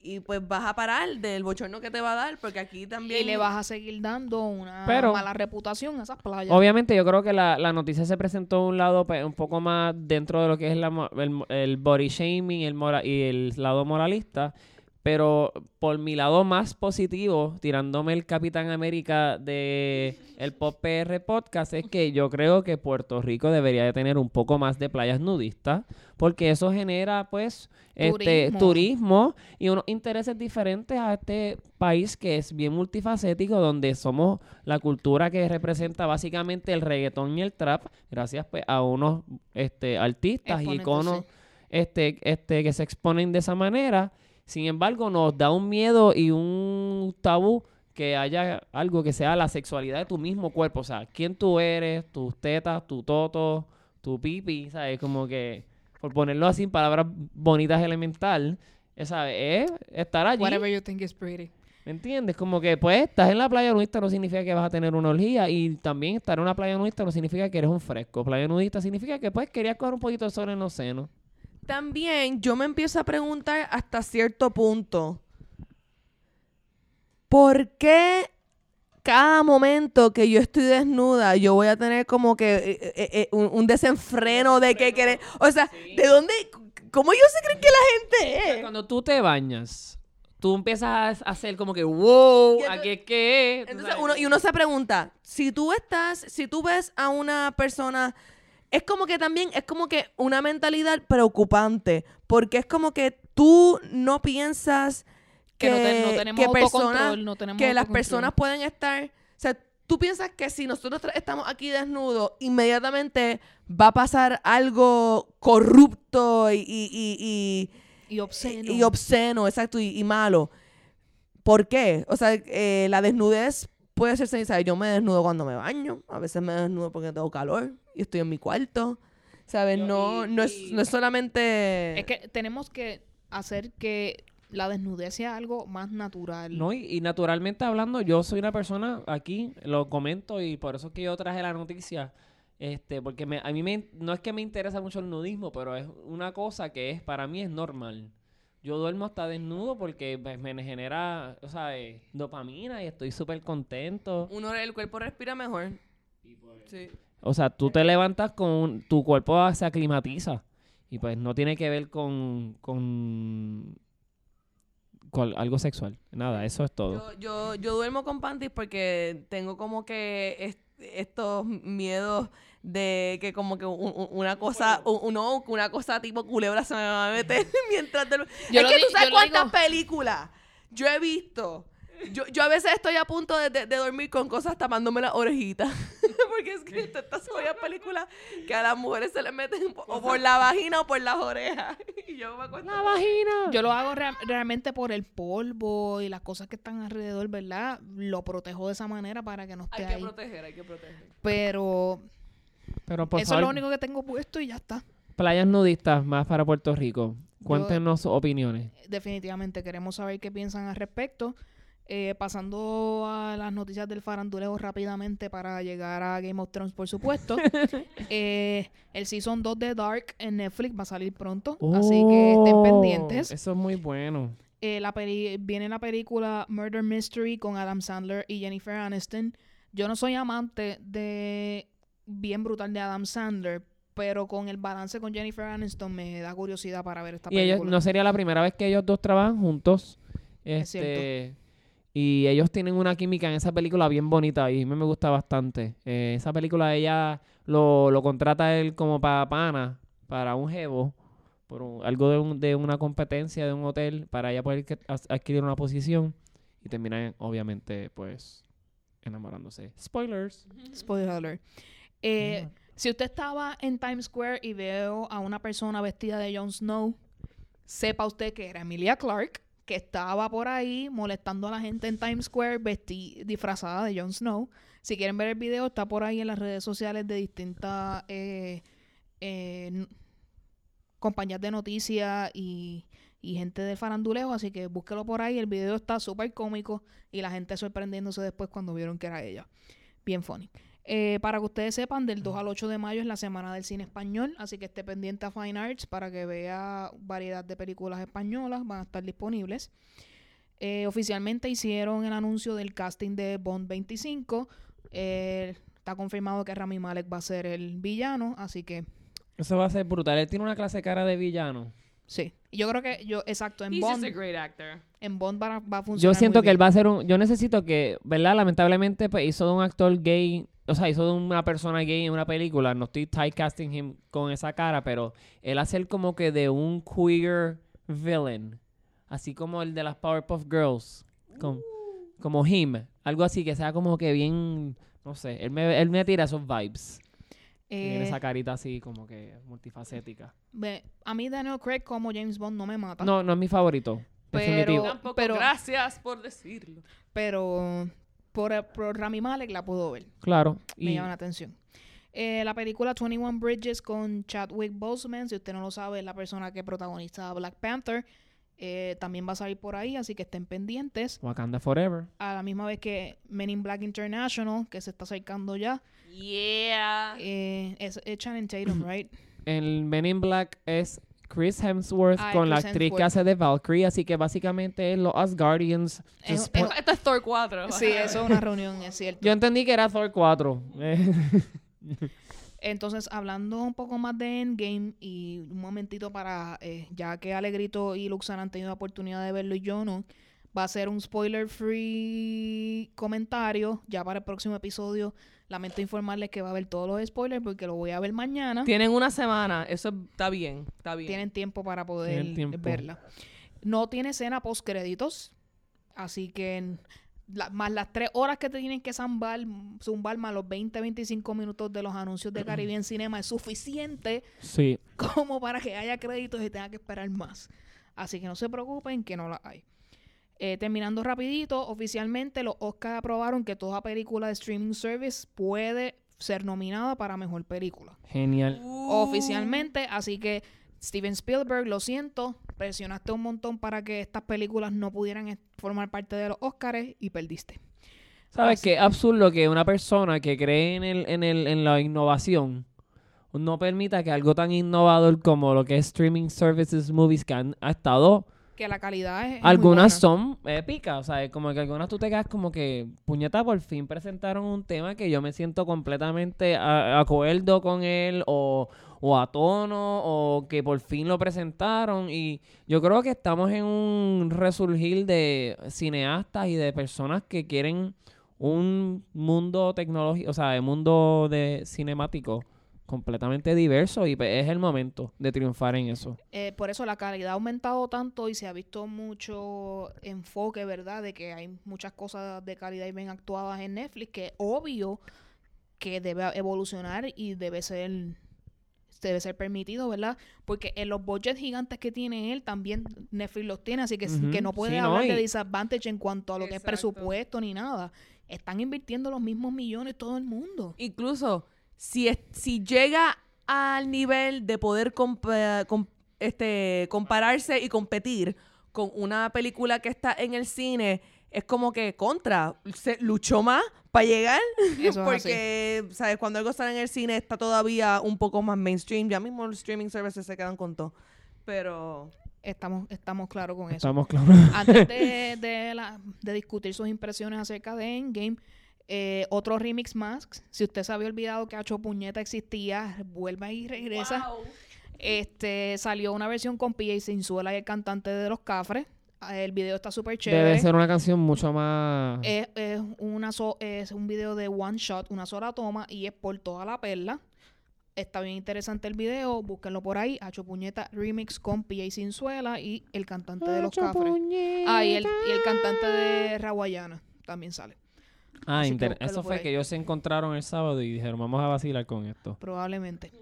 y pues vas a parar del bochorno que te va a dar, porque aquí también... Y le vas a seguir dando una Pero- mala reputación a esas playas. Obviamente yo creo que la, la noticia se presentó de un lado pues, un poco más dentro de lo que es la mo- el, el body shaming el mora- y el lado moralista, pero por mi lado más positivo, tirándome el Capitán América de el Pop PR Podcast, es que yo creo que Puerto Rico debería de tener un poco más de playas nudistas, porque eso genera pues este Turismo. turismo y unos intereses diferentes a este país que es bien multifacético, donde somos la cultura que representa básicamente el reggaetón y el trap, gracias pues a unos este artistas y iconos este, este, que se exponen de esa manera. Sin embargo, nos da un miedo y un tabú que haya algo que sea la sexualidad de tu mismo cuerpo. O sea, quién tú eres, tus tetas, tu toto, tu pipi, ¿sabes? Como que, por ponerlo así en palabras bonitas elemental, ¿sabes? Es estar allí. Whatever you think is pretty. ¿Me entiendes? Como que, pues, estás en la playa nudista no significa que vas a tener una orgía. Y también estar en una playa nudista no significa que eres un fresco. Playa nudista significa que, pues, querías coger un poquito de sol en los senos. También yo me empiezo a preguntar hasta cierto punto, ¿por qué cada momento que yo estoy desnuda yo voy a tener como que eh, eh, eh, un, un desenfreno de que querer... O sea, ¿de dónde? ¿Cómo ellos se creen que la gente es? Cuando tú te bañas, tú empiezas a hacer como que, wow, ¿a qué qué? Entonces uno, y uno se pregunta, si tú estás, si tú ves a una persona, es como que también, es como que una mentalidad preocupante, porque es como que tú no piensas Que que, no, te- no tenemos que no tenemos que las personas pueden estar, o sea, tú piensas que si nosotros estamos aquí desnudos, inmediatamente va a pasar algo corrupto y, y, y- y- Y obsceno. y obsceno, exacto, y, malo. ¿Por qué? O sea, eh, la desnudez puede ser sencilla. Yo me desnudo cuando me baño, a veces me desnudo porque tengo calor y estoy en mi cuarto. ¿Sabes? Yo- No, y- no, es, y- no es solamente... Es que tenemos que hacer que la desnudez sea algo más natural. No, y, y naturalmente hablando, yo soy una persona aquí, lo comento y por eso es que yo traje la noticia. Este, porque me- a mí me, no es que me interesa mucho el nudismo, pero es una cosa que es para mí es normal. Yo duermo hasta desnudo porque pues, me genera, o sea, eh, dopamina y estoy súper contento. Uno, el cuerpo respira mejor. Sí. O sea, tú te levantas con tu cuerpo se aclimatiza y pues no tiene que ver con con, con algo sexual. Nada, eso es todo. Yo, yo, yo duermo con panties porque tengo como que est- estos miedos de que como que un- un- una cosa, un- uno, una cosa tipo culebra se me va a meter (laughs) mientras duermo. Yo es lo que tú sabes cuántas películas yo he visto. Yo, yo a veces estoy a punto de, de- de dormir con cosas tapándome las orejitas. (laughs) (laughs) Porque es que estas son películas que a las mujeres se les meten o por la vagina o por las orejas. (laughs) Y yo me acuerdo. La vagina. Yo lo hago rea- realmente por el polvo y las cosas que están alrededor, ¿verdad? Lo protejo de esa manera para que no esté Hay que ahí. proteger, hay que proteger. Pero Pero por eso favor, es lo único que tengo puesto y ya está. playas nudistas más para Puerto Rico. Cuéntenos sus opiniones. Definitivamente queremos saber qué piensan al respecto. Eh, pasando a las noticias del faranduleo rápidamente para llegar a Game of Thrones, por supuesto. (laughs) Eh, el Season 2 de Dark en Netflix va a salir pronto, así que estén Oh, pendientes. Eso es muy bueno. Eh, la peli- viene la película Murder Mystery con Adam Sandler y Jennifer Aniston. Yo no soy amante de bien brutal de Adam Sandler, pero con el balance con Jennifer Aniston me da curiosidad para ver esta Y ellos, película. no sería la primera vez que ellos dos trabajan juntos. Es Este, y ellos tienen una química en esa película bien bonita y a mí me gusta bastante. Eh, esa película ella lo, lo contrata él como para pana, para un jevo, por un- algo de, un- de una competencia de un hotel para ella poder adquirir una posición y terminan obviamente pues enamorándose. Spoilers. Spoiler alert. Eh, Si usted estaba en Times Square y veo a una persona vestida de Jon Snow, sepa usted que era Emilia Clarke, que estaba por ahí molestando a la gente en Times Square vesti- disfrazada de Jon Snow. Si quieren ver el video, está por ahí en las redes sociales de distintas eh, eh, compañías de noticias y, y gente del faranduleo, así que búsquelo por ahí. El video está súper cómico y la gente sorprendiéndose después cuando vieron que era ella. Bien funny. Eh, para que ustedes sepan, del 2 al 8 de mayo es la semana del cine español, así que esté pendiente a Fine Arts para que vea variedad de películas españolas, van a estar disponibles. Eh, oficialmente hicieron el anuncio del casting de Bond 25. Eh, está confirmado que Rami Malek va a ser el villano, así que Eso va a ser brutal. Él tiene una clase cara de villano. sí. Y Yo creo que yo, exacto, en He's Bond, just a great actor. en Bond va, va a funcionar. Yo siento muy que él va a ser un... Yo necesito que, ¿verdad? Lamentablemente pues, hizo de un actor gay... O sea, hizo de una persona gay en una película. No estoy typecasting him con esa cara, pero él hacer como que de un queer villain. Así como el de las Powerpuff Girls. com- como him. Algo así que sea como que bien... No sé. Él me, él me tira esos vibes. Tiene Eh, esa carita así como que multifacética. a mí Daniel Craig como James Bond no me mata. No, no es mi favorito. Pero- Definitivo. Tampoco, pero- gracias por decirlo. Pero por, por Rami Malek la puedo ver. Claro. Me Y llama la atención. Eh, la película 21 Bridges con Chadwick Boseman, si usted no lo sabe, es la persona que protagoniza Black Panther. Eh, también va a salir por ahí, así que estén pendientes. Wakanda Forever. A la misma vez que Men in Black International, que se está acercando ya. Yeah. Eh, es, es Channing Tatum, (clears throat) right? El Men in Black es Chris Hemsworth con la actriz que hace de Valkyrie, así que básicamente es los Asgardians. Es- es- Esto es Thor 4. sí, eso es una reunión, es cierto. Yo entendí que era Thor 4. Eh, (laughs) Entonces, hablando un poco más de Endgame y un momentito para, eh, ya que Alegrito y Luxana han tenido la oportunidad de verlo y yo no, va a ser un spoiler free comentario ya para el próximo episodio. Lamento informarles que va a haber todos los spoilers porque lo voy a ver mañana. Tienen una semana, eso está bien, está bien. Tienen tiempo para poder tiempo. verla. No tiene escena post créditos, así que la- más las tres horas que te tienen que zumbar, zumbar más los 20, 25 minutos de los anuncios de Caribbean (clears throat) Cinema es suficiente sí. como para que haya créditos y tenga que esperar más. Así que no se preocupen que no la hay. Eh, terminando rapidito, oficialmente los Oscars aprobaron que toda película de streaming service puede ser nominada para mejor película. Genial. Uh. Oficialmente, así que Steven Spielberg, lo siento, presionaste un montón para que estas películas no pudieran formar parte de los Oscars y perdiste. ¿Sabes qué? Absurdo que una persona que cree en, el, en, el, en la innovación no permita que algo tan innovador como lo que es streaming services movies que han ha estado Que la calidad es... es muy algunas buena. son épicas, o sea, como que algunas tú te quedas como que, puñeta, por fin presentaron un tema que yo me siento completamente a- acuerdo con él o, o a tono o que por fin lo presentaron y yo creo que estamos en un resurgir de cineastas y de personas que quieren un mundo tecnológico, o sea, un mundo de cinemático completamente diverso y pues, es el momento de triunfar en eso. Eh, por eso la calidad ha aumentado tanto y se ha visto mucho enfoque, ¿verdad? De que hay muchas cosas de calidad y bien actuadas en Netflix, que obvio que debe evolucionar y debe ser debe ser permitido, ¿verdad? Porque en los budgets gigantes que tiene él, también Netflix los tiene, así que, que no puede sí, no, hablar de disadvantage en cuanto a lo que es presupuesto ni nada. Están invirtiendo los mismos millones todo el mundo. Incluso si, es- si llega al nivel de poder compa- com- este, compararse y competir con una película que está en el cine, es como que contra, se luchó más para llegar. Eso es así. Porque, ¿sabes? Cuando algo sale en el cine está todavía un poco más mainstream. Ya mismo los streaming services se quedan con todo. Pero Estamos, estamos claros con eso. Estamos claros. Antes de, (laughs) de, la- de discutir sus impresiones acerca de Endgame, eh, otro remix más. Si usted se había olvidado que Hacho Puñeta existía, vuelve y regresa. Este salió una versión con PJ Sinzuela y el cantante de los Cafres. Ah, El video está súper chévere. Debe ser una canción mucho más... Es, es una so- es un video de one shot, una sola toma y es por toda la perla. Está bien interesante el video, búsquenlo por ahí. Hacho Puñeta remix con PJ Sinzuela y el cantante de los Cafres. Ah, y el, y el cantante de Rawayana también sale. Ah, que eso fue ahí. que ellos se encontraron el sábado y dijeron, vamos a vacilar con esto. Probablemente.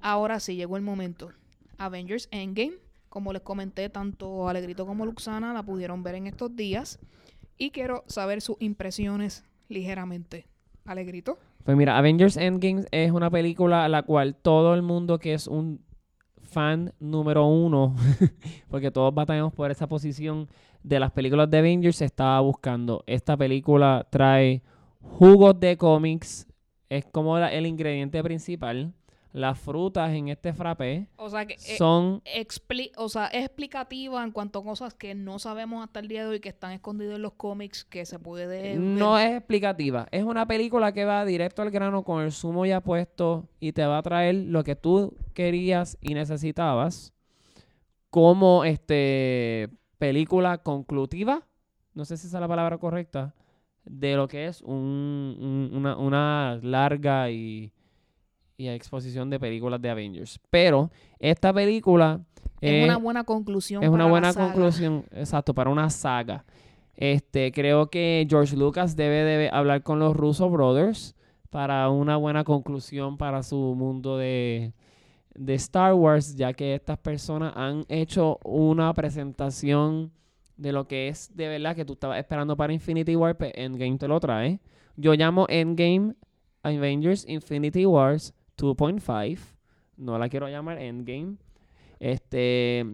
Ahora sí, llegó el momento. Avengers Endgame. Como les comenté, tanto Alegrito como Luxana la pudieron ver en estos días. Y quiero saber sus impresiones ligeramente. Alegrito. Pues mira, Avengers Endgame es una película a la cual todo el mundo que es un fan número uno, (laughs) porque todos batallamos por esa posición de las películas de Avengers, se estaba buscando. Esta película trae jugos de cómics, es como la- el ingrediente principal. Las frutas en este frappé O sea, que eh, son expli- o sea, es explicativa en cuanto a cosas que no sabemos hasta el día de hoy que están escondidas en los cómics que se puede No es explicativa. Es una película que va directo al grano con el sumo ya puesto y te va a traer lo que tú querías y necesitabas como este película conclusiva. No sé si esa es la palabra correcta. De lo que es un- un- una, una larga y, y exposición de películas de Avengers. Pero esta película es eh, una buena conclusión es una para la buena saga. conclusión, exacto, para una saga. Este, creo que George Lucas debe de hablar con los Russo Brothers para una buena conclusión para su mundo de, de Star Wars, ya que estas personas han hecho una presentación de lo que es de verdad que tú estabas esperando para Infinity War, pues Endgame te lo trae. Yo llamo Endgame Avengers Infinity Wars 2.5. No la quiero llamar Endgame. Este,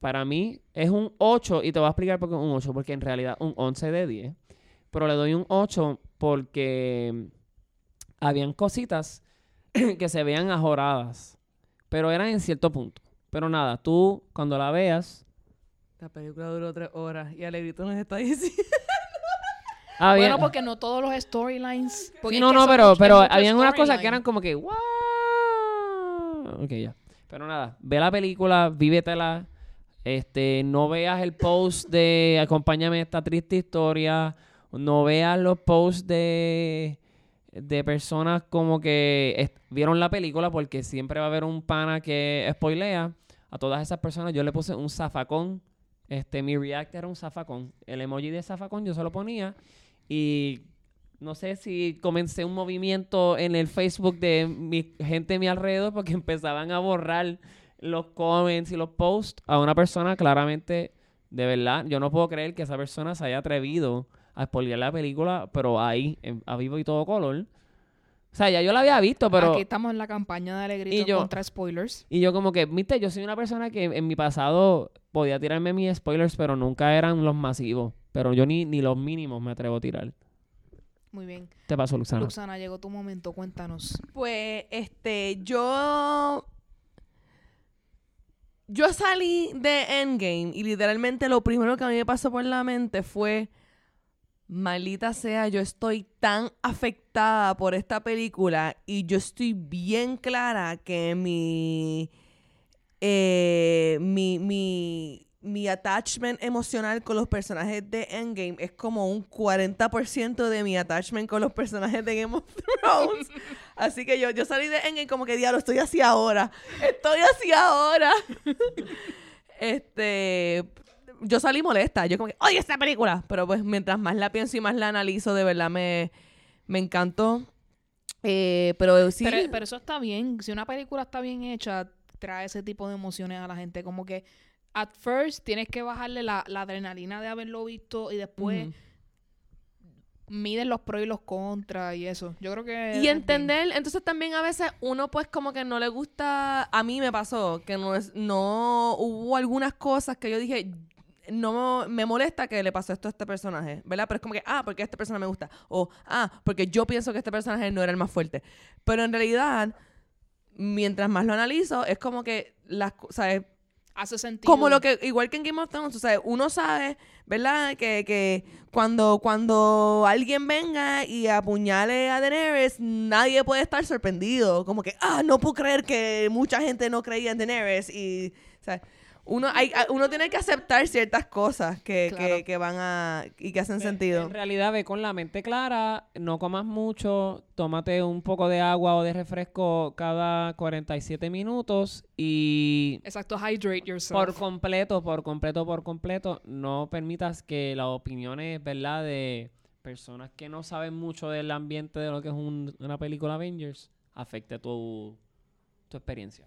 para mí es un 8 y te voy a explicar por qué un 8, porque en realidad un 11 de 10. Pero le doy un 8 porque habían cositas (clears throat) que se veían ajoradas, pero eran en cierto punto. Pero nada, tú cuando la veas, La película duró tres horas y Alegrito nos está (laughs) diciendo. ah, bien. Bueno, porque no todos los storylines. Sí, no, no, pero, much- pero habían unas cosas que eran como que, wow. Ok, ya. Pero nada, ve la película, vívetela. Este, no veas el post de acompáñame a esta triste historia. No veas los posts de, de personas como que vieron la película porque siempre va a haber un pana que spoilea. A todas esas personas yo le puse un zafacón. Este, mi react era un zafacón. El emoji de zafacón yo se lo ponía. Y no sé si comencé un movimiento en el Facebook de mi gente a mi alrededor porque (laughs) empezaban a borrar los comments y los posts a una persona claramente, de verdad, yo no puedo creer que esa persona se haya atrevido a spoilear la película, pero ahí, en- a vivo y todo color. O sea, ya yo la había visto, pero... Aquí estamos en la campaña de Alegrito Y yo- contra spoilers. Y yo como que, viste, yo soy una persona que en mi pasado podía tirarme mis spoilers, pero nunca eran los masivos. Pero yo ni, ni los mínimos me atrevo a tirar. Muy bien. Te pasó, Luxana. Luxana, llegó tu momento, cuéntanos. Pues, este, yo. Yo salí de Endgame y literalmente lo primero que a mí me pasó por la mente fue. Maldita sea, yo estoy tan afectada por esta película y yo estoy bien clara que mi. eh, mi, mi, mi attachment emocional con los personajes de Endgame es como un 40% de mi attachment con los personajes de Game of Thrones. (laughs) Así que yo, yo salí de Endgame como que diablo, estoy así ahora. Estoy así ahora. (laughs) este. Yo salí molesta. Yo como que, oye, esta película. Pero pues mientras más la pienso y más la analizo, de verdad me, me encantó. Eh, pero sí. Pero, pero eso está bien. Si una película está bien hecha, trae ese tipo de emociones a la gente. Como que, at first, tienes que bajarle la, la adrenalina de haberlo visto y después miden los pros y los contras y eso. Yo creo que... Y bien. entender, entonces también a veces uno pues como que no le gusta, a mí me pasó, que no es, no hubo algunas cosas que yo dije, no me molesta que le pasó esto a este personaje, ¿verdad? Pero es como que, ah, porque este personaje me gusta, o ah, porque yo pienso que este personaje no era el más fuerte. Pero en realidad, mientras más lo analizo, es como que las cosas, Hace sentido. como lo que, igual que en Game of Thrones, sea, uno sabe, ¿verdad? Que, que cuando, cuando alguien venga y apuñale a Daenerys, nadie puede estar sorprendido. Como que, ah, no puedo creer que mucha gente no creía en Daenerys. Y, sea, uno, hay, uno tiene que aceptar ciertas cosas que, Claro. que, que van a, y que hacen Ve- sentido. En realidad ve con la mente clara, no comas mucho, tómate un poco de agua o de refresco cada 47 minutos y Exacto, hydrate yourself. por completo, por completo, por completo, no permitas que las opiniones, ¿verdad? De personas que no saben mucho del ambiente de lo que es un- una película Avengers afecte tu, tu experiencia.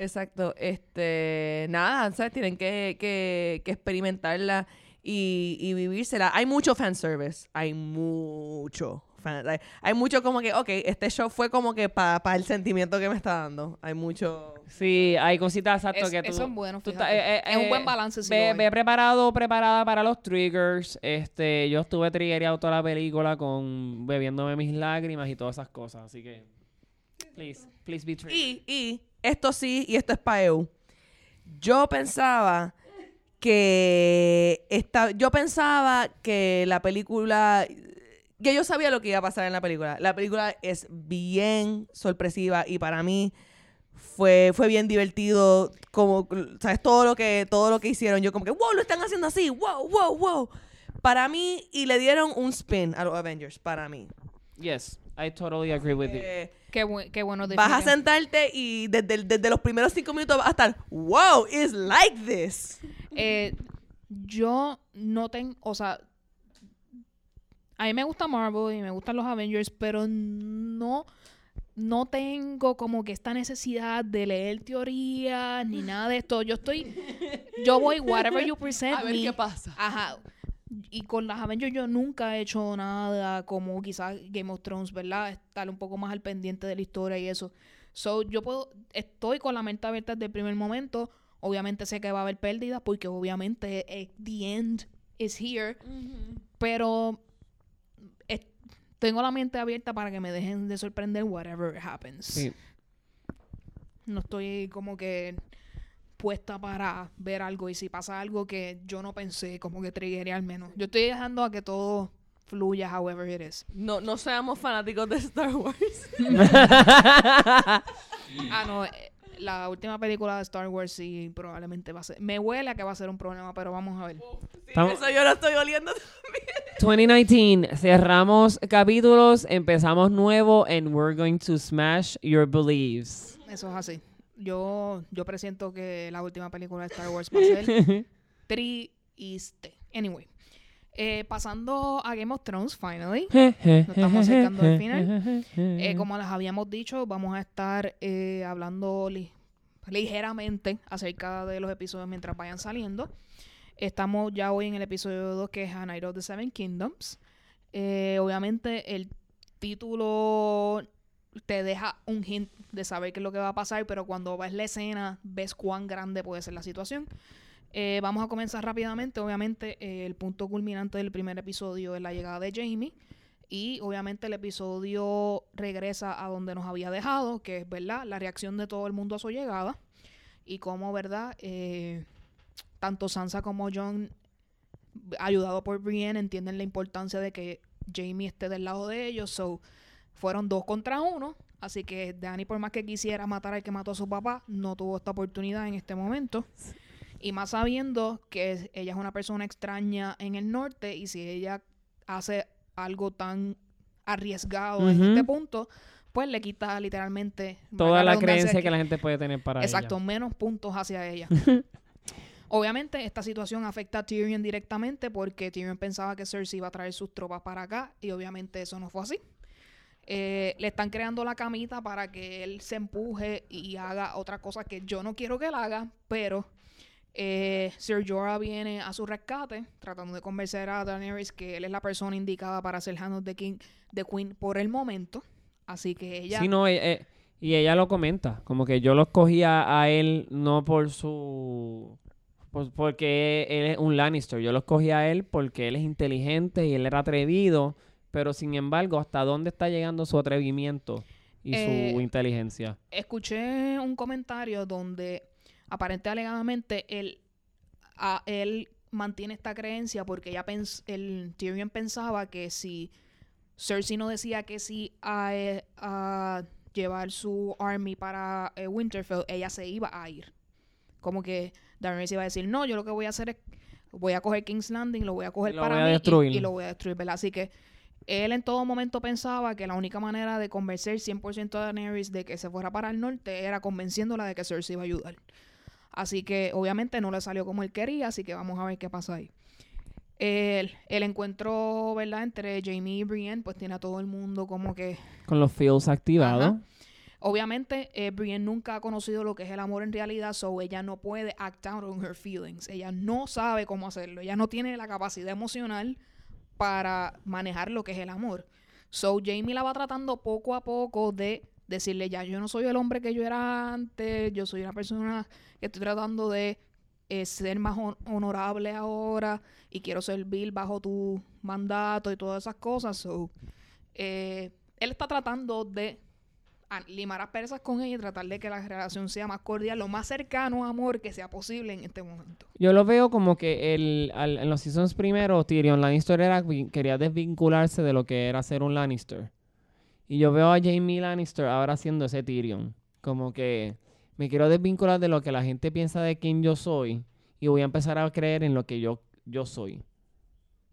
Exacto. Este, nada, ¿sabes? Tienen que, que, que experimentarla y, y vivírsela. Hay mucho fanservice. Hay mucho fan- Hay, hay mucho como que, ok, este show fue como que para el sentimiento que me está dando. Hay mucho... Sí, hay cositas exacto Es- que tú... eso es bueno, tú fíjate. estás- eh, eh, Es un eh, buen balance, sí Ve, ve preparado, preparada para los triggers. Este, yo estuve triggereado toda la película con bebiéndome mis lágrimas y todas esas cosas. Así que, please, please be triggered. Y, y esto sí, y esto es para EU. Yo pensaba que esta, yo pensaba que la película que yo sabía lo que iba a pasar en la película. La película es bien sorpresiva y para mí fue, fue bien divertido como sabes todo lo que todo lo que hicieron. Yo como que wow lo están haciendo así. Wow wow wow para mí y le dieron un spin a los Avengers para mí. Yes, I totally agree with you. Eh, Qué, bu- qué bueno. Vas a sentarte y desde, desde los primeros cinco minutos vas a estar, wow, it's like this. Eh, yo no tengo, o sea, a mí me gusta Marvel y me gustan los Avengers, pero no, no tengo como que esta necesidad de leer teorías ni nada de esto. Yo estoy, yo voy whatever you (laughs) present me. pasa. Ajá. Y con las Avengers yo nunca he hecho nada como quizás Game of Thrones, ¿verdad? Estar un poco más al pendiente de la historia y eso. So, yo puedo, estoy con la mente abierta desde el primer momento. Obviamente sé que va a haber pérdidas porque obviamente eh, the end is here. Pero tengo la mente abierta para que me dejen de sorprender whatever happens. Sí. No estoy como que puesta para ver algo y si pasa algo que yo no pensé, como que triggeré al menos. Yo estoy dejando a que todo fluya however it is. No, no seamos fanáticos de Star Wars. (laughs) Ah, no, eh, la última película de Star Wars sí probablemente va a ser. Me huele a que va a ser un problema, pero vamos a ver. Estamos- Eso yo lo estoy oliendo. 2019, cerramos capítulos, empezamos nuevo, and we're going to smash your beliefs. Eso es así. Yo, yo presiento que la última película de Star Wars va a ser (laughs) triste. Anyway. Eh, pasando a Game of Thrones, finally. (laughs) estamos acercando al final. (laughs) Eh, como les habíamos dicho, vamos a estar eh, hablando li- ligeramente acerca de los episodios mientras vayan saliendo. Estamos ya hoy en el episodio 2 que es A Night of the Seven Kingdoms. Obviamente el título te deja un hint de saber qué es lo que va a pasar, pero cuando ves la escena ves cuán grande puede ser la situación. Eh, vamos a comenzar rápidamente. Obviamente eh, el punto culminante del primer episodio es la llegada de Jamie. Y obviamente el episodio regresa a donde nos había dejado, que es, ¿verdad? La reacción de todo el mundo a su llegada. Y cómo, ¿verdad? Eh, tanto Sansa como John, ayudado por Brienne, entienden la importancia de que Jamie esté del lado de ellos. So, fueron dos contra uno. Así que Dani, por más que quisiera matar al que mató a su papá, no tuvo esta oportunidad en este momento. Y más sabiendo que ella es una persona extraña en el norte y si ella hace algo tan arriesgado en este punto, pues le quita literalmente Toda la creencia que- que la gente puede tener para Exacto, ella. menos puntos hacia ella. (laughs) Obviamente esta situación afecta a Tyrion directamente porque Tyrion pensaba que Cersei iba a traer sus tropas para acá y obviamente eso no fue así. Eh, le están creando la camita para que él se empuje y haga otra cosa que yo no quiero que él haga, pero eh, Sir Jorah viene a su rescate tratando de convencer a Daenerys que él es la persona indicada para ser Hand of the King, the Queen por el momento. Así que ella... Sí, no, eh, eh, y ella lo comenta, como que yo lo escogía a él no por su... por- porque él es un Lannister, yo lo escogí a él porque él es inteligente y él era atrevido, pero sin embargo, ¿hasta dónde está llegando su atrevimiento y Eh, su inteligencia? escuché un comentario donde aparente alegadamente él, a- él mantiene esta creencia porque ella pens el Tyrion pensaba que si Cersei no decía que sí a, eh, a llevar su army para eh, Winterfell, ella se iba a ir. Como que Daenerys iba a decir, no, yo lo que voy a hacer es, voy a coger King's Landing, lo voy a coger Y para voy a mí y- y, lo voy a destruir, ¿verdad? Así que él en todo momento pensaba que la única manera de convencer 100% a Daenerys de que se fuera para el norte era convenciéndola de que Cersei iba a ayudar. Así que obviamente no le salió como él quería, así que vamos a ver qué pasa ahí. El, el encuentro, ¿verdad? Entre Jamie y Brienne, pues tiene a todo el mundo como que... Con los feels activados. Obviamente, eh, Brienne nunca ha conocido lo que es el amor en realidad, so ella no puede act out on her feelings. Ella no sabe cómo hacerlo. Ella no tiene la capacidad emocional para manejar lo que es el amor. So Jamie la va tratando poco a poco de decirle ya, yo no soy el hombre que yo era antes, yo soy una persona que estoy tratando de eh, ser más hon- honorable ahora y quiero servir bajo tu mandato y todas esas cosas. So, eh, él está tratando de limar asperezas con ella y tratar de que la relación sea más cordial, lo más cercano a amor que sea posible en este momento. Yo lo veo como que el, en los seasons primeros, Tyrion Lannister era, quería desvincularse de lo que era ser un Lannister. Y yo veo a Jamie Lannister ahora haciendo ese Tyrion. Como que me quiero desvincular de lo que la gente piensa de quién yo soy y voy a empezar a creer en lo que yo, yo soy.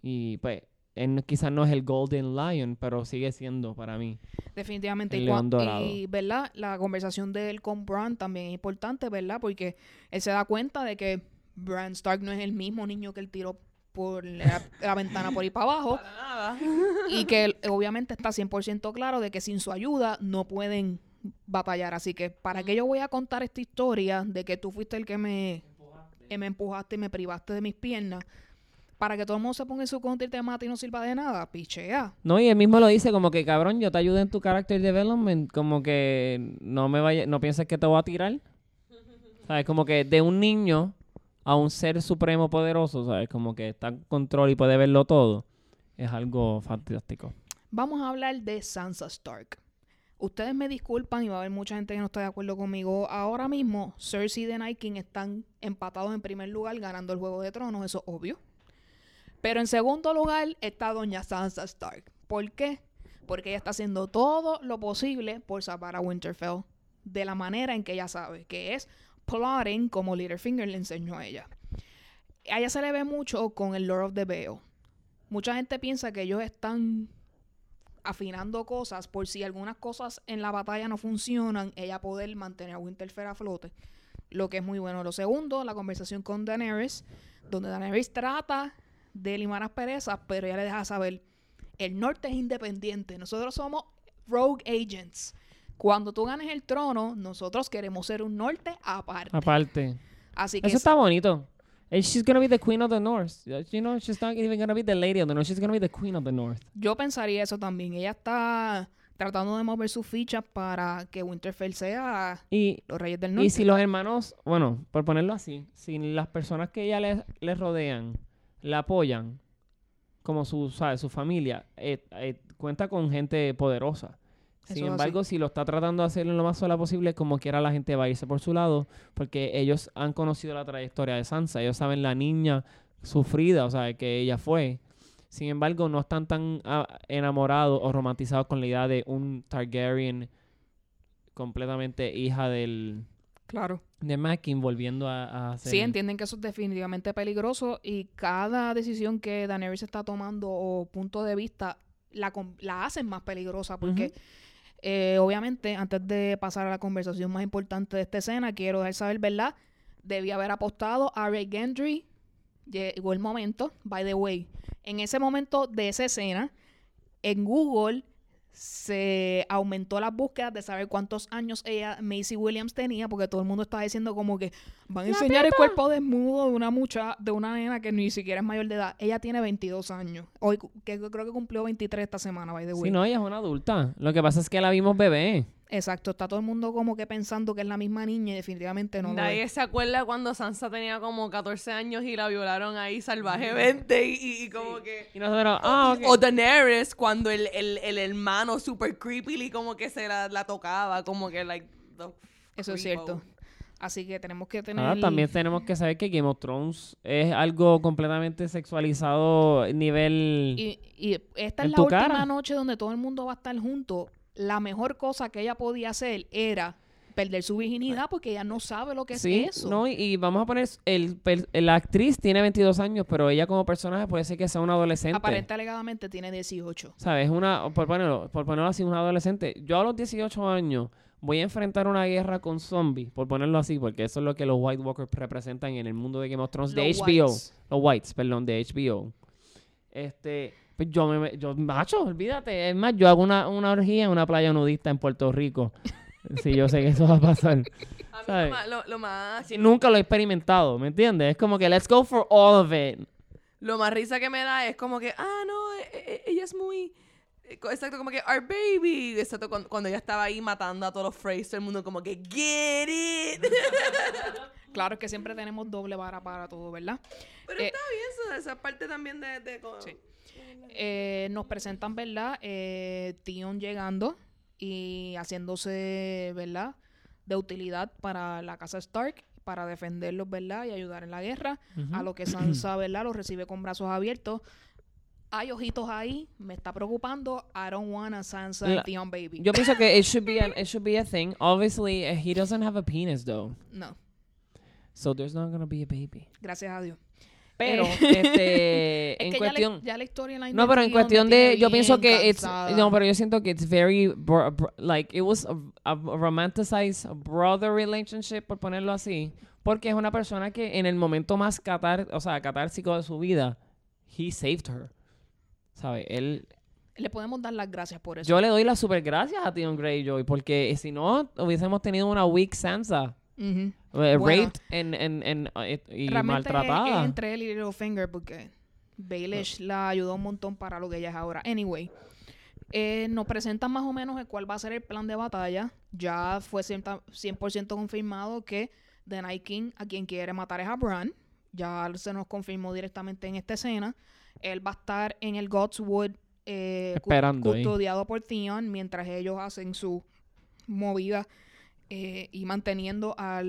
Y pues, él quizás no es el Golden Lion, pero sigue siendo para mí. Definitivamente. El león dorado. y, ¿verdad? La conversación de él con Bran también es importante, ¿verdad? Porque él se da cuenta de que Bran Stark no es el mismo niño que él tiró por la, la (laughs) ventana por ahí para abajo Para nada. (laughs) y que él, obviamente está 100% claro de que sin su ayuda no pueden batallar. Así que, ¿para qué yo voy a contar esta historia de que tú fuiste el que me, que me empujaste y me privaste de mis piernas? Para que todo el mundo se ponga en su contra y te mate y no sirva de nada. Pichea. No, y él mismo lo dice como que, cabrón, yo te ayudo en tu character development, como que no me vaya, no pienses que te voy a tirar. ¿Sabes? Como que de un niño a un ser supremo poderoso, ¿sabes? Como que está en control y puede verlo todo. Es algo fantástico. Vamos a hablar de Sansa Stark. Ustedes me disculpan y va a haber mucha gente que no está de acuerdo conmigo. Ahora mismo, Cersei y The Night King están empatados en primer lugar ganando el Juego de Tronos, eso es obvio. Pero en segundo lugar está Doña Sansa Stark. ¿Por qué? Porque ella está haciendo todo lo posible por salvar a Winterfell de la manera en que ella sabe, que es plotting como Littlefinger le enseñó a ella. A ella se le ve mucho con el Lord of the Vale. Mucha gente piensa que ellos están afinando cosas por si algunas cosas en la batalla no funcionan, ella poder mantener a Winterfell a flote. Lo que es muy bueno. Lo segundo, la conversación con Daenerys, donde Daenerys trata de limar asperezas, pero ella le deja saber, el norte es independiente, nosotros somos rogue agents. Cuando tú ganes el trono, nosotros queremos ser un norte aparte. Aparte. Así que Eso está bonito. And she's gonna be the queen of the north. You know, she's not even gonna be the lady of the north. She's gonna be the queen of the north. yo pensaría eso también. Ella está tratando de mover sus fichas para que Winterfell sea Y los reyes del norte. Y si los hermanos, bueno, por ponerlo así, si las personas que ella les, les rodean la apoyan, como su, ¿sabes? su familia, eh, eh, cuenta con gente poderosa. Sin embargo, si lo está tratando de hacer lo más sola posible, como quiera la gente va a irse por su lado, porque ellos han conocido la trayectoria de Sansa, ellos saben la niña sufrida, o sea, que ella fue. Sin embargo, no están tan ah, enamorados o romantizados con la idea de un Targaryen completamente hija del, Claro. de Mackin volviendo a, a hacer... Sí, entienden que eso es definitivamente peligroso y cada decisión que Daenerys está tomando o punto de vista la, la hacen más peligrosa porque eh, obviamente antes de pasar a la conversación más importante de esta escena quiero dejar saber, ¿verdad? Debía haber apostado a Ray Gendry. Llegó el momento, by the way. En ese momento de esa escena, en Google se aumentó las búsquedas de saber cuántos años ella, Macy Williams, tenía, porque todo el mundo estaba diciendo como que van a ¡La enseñar el cuerpo desnudo de una mucha, de una nena que ni siquiera es mayor de edad. Ella tiene 22 años. Hoy que creo que cumplió 23 esta semana, by the way. Sí, no, ella es una adulta. Lo que pasa es que la vimos bebé. Exacto, está todo el mundo como que pensando que es la misma niña y definitivamente no lo Nadie es. se acuerda cuando Sansa tenía como 14 años y la violaron ahí salvajemente y, y- y como que... Y nosotros, ah. O Daenerys cuando el, el, el hermano super creepy como que se la, la tocaba, como que like... Eso es cierto. Así que tenemos que tener... Ahora también tenemos que saber que Game of Thrones es algo completamente sexualizado nivel... Y, y esta es la última cara. noche donde todo el mundo va a estar junto. La mejor cosa que ella podía hacer era perder su virginidad porque ella no sabe lo que sí, es eso. no, y, y vamos a poner, el, per- la actriz tiene 22 años, pero ella como personaje puede ser que sea una adolescente. Aparente alegadamente tiene 18. ¿Sabes? Una, por ponerlo, por ponerlo así, una adolescente. Yo a los 18 años voy a enfrentar una guerra con zombies, por ponerlo así, porque eso es lo que los White Walkers representan en el mundo de Game of Thrones de HBO. whites. Los Whites, perdón, de HBO. Este, pues yo me, yo, macho, olvídate. Es más, yo hago una, una orgía en una playa nudista en Puerto Rico. (laughs) sí, yo sé que eso va a pasar. A mí ¿Sabes? lo más, lo, lo más, Sí, nunca lo he experimentado, ¿me entiendes? Es como que let's go for all of it. lo más risa que me da es como que, ah, no, e- e- ella es muy... eh, Exacto, como que our baby. Exacto, cuando, cuando ella estaba ahí matando a todos los todo el mundo como que get it. Claro que siempre tenemos doble vara para todo, ¿verdad? Pero Eh, está bien, eso, esa parte también de... de Sí. Eh, nos presentan, ¿verdad? Eh, Tion llegando y haciéndose, ¿verdad? De utilidad para la casa Stark, para defenderlos, ¿verdad? Y ayudar en la guerra. A lo que Sansa, (clears throat) ¿verdad? Los recibe con brazos abiertos. Hay ojitos ahí, me está preocupando. I don't want a Sansa La- and Theon baby. Yo pienso que it should be an, (laughs) it should be a thing. Obviously, uh, he doesn't have a penis though, no, so there's not gonna be a baby. gracias a Dios. Pero Eh, este (laughs) Es en que cuestión ya, la, ya la historia No, pero en cuestión de yo pienso que it's no, pero yo siento que it's very bro- bro- like it was a, a romanticized brother relationship por ponerlo así, porque es una persona que en el momento más catar, o sea, catársico de su vida, he saved her. ¿Sabe? Él Le podemos dar las gracias por eso. yo le doy las super gracias a Theon Greyjoy porque si no hubiésemos tenido una weak Sansa. Ujú. eh, Bueno. raped en, en, en, eh, y es- maltratada. es entre él y Littlefinger porque Baelish la ayudó un montón para lo que ella es ahora. Anyway, eh, nos presentan más o menos el cuál va a ser el plan de batalla. Ya fue 100%, 100% confirmado que The Night King a quien quiere matar es a Bran. Ya se nos confirmó directamente en esta escena. Él va a estar en el Godswood eh, Esperando custodiado por Theon mientras ellos hacen su movida eh, y manteniendo a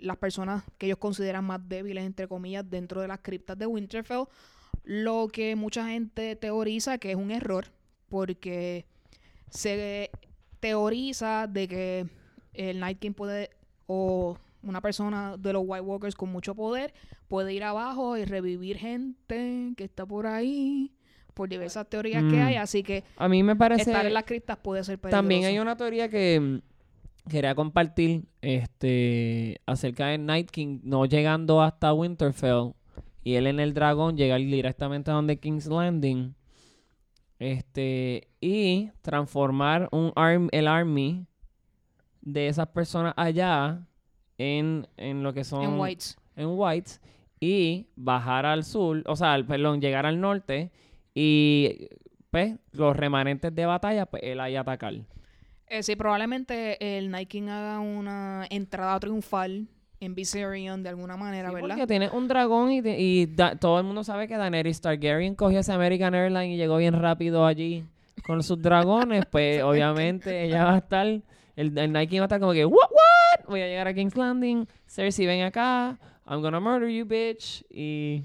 las personas que ellos consideran más débiles, entre comillas, dentro de las criptas de Winterfell. Lo que mucha gente teoriza que es un error, porque se teoriza de que el Night King puede, o una persona de los White Walkers con mucho poder, puede ir abajo y revivir gente que está por ahí, por diversas teorías que Mm. hay, así que A mí me parece estar en las criptas puede ser peligroso. También hay una teoría que mm, quería compartir este acerca de Night King no llegando hasta Winterfell y él en el dragón llegar directamente a donde King's Landing este y transformar un arm, el army de esas personas allá en, en lo que son en Whites. en Whites y bajar al sur, o sea, al- perdón, llegar al norte y pues los remanentes de batalla, pues él ahí atacar. Eh, sí, probablemente el Night King haga una entrada triunfal en Viserion de alguna manera, Sí, ¿verdad? porque tiene un dragón y, te- y da- todo el mundo sabe que Daenerys Targaryen cogió ese American Airlines y llegó bien rápido allí con sus dragones, (laughs) pues obviamente ella va a estar, el, el Night King va a estar como que, what, what, voy a llegar a King's Landing, Cersei ven acá, I'm gonna murder you, bitch, y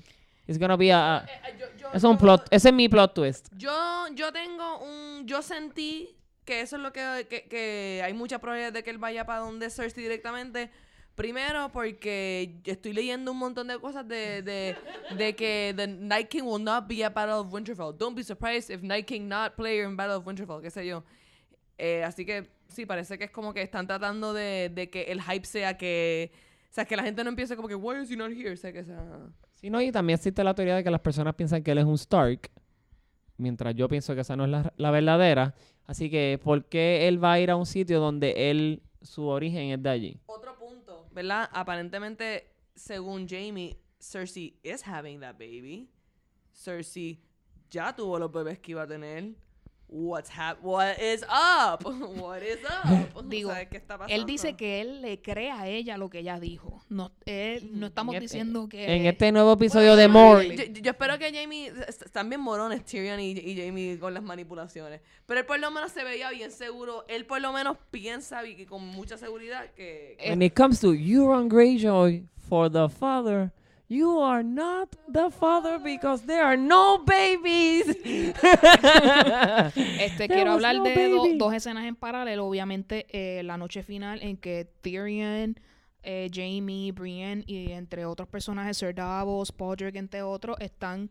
it's gonna be a, a- Eh, yo- yo- es un yo- plot, ese es mi plot twist. Yo, yo tengo un. Yo sentí que eso es lo que, que, que hay mucha probabilidad de que él vaya para donde Cersei directamente. Primero, porque estoy leyendo un montón de cosas de, de, de que the Night King will not be at Battle of Winterfell. Don't be surprised if Night King not player in Battle of Winterfell, qué sé yo. Eh, así que sí, parece que es como que están tratando de, de que el hype sea que. O sea, que la gente no empiece como que, why is he not here? O sea, que sea. Sí, no, y también existe la teoría de que las personas piensan que él es un Stark, mientras yo pienso que esa no es la, la verdadera. Así que, ¿por qué él va a ir a un sitio donde él, su origen es de allí? Otro punto, ¿verdad? Aparentemente, según Jamie, Cersei is having that baby. Cersei ya tuvo los bebés que iba a tener. What's hap What is up? (laughs) What is up? (laughs) Digo, ¿Sabes qué está pasando? Él dice que él le cree a ella lo que ella dijo. No, él- no estamos este- diciendo que... En este nuevo episodio de More, Yo, yo espero que Jamie. est- Están bien morones Tyrion y, y Jamie con las manipulaciones. Pero él por lo menos se veía bien seguro. Él por lo menos piensa y con mucha seguridad que. Eh, when it comes to Euron Greyjoy for the father, you are not the father because there are no babies. (laughs) Este, There quiero hablar no de do- dos escenas en paralelo. Obviamente, eh, la noche final en que Tyrion, eh, Jamie, Brienne y entre otros personajes, Ser Davos, Podrick, entre otros, están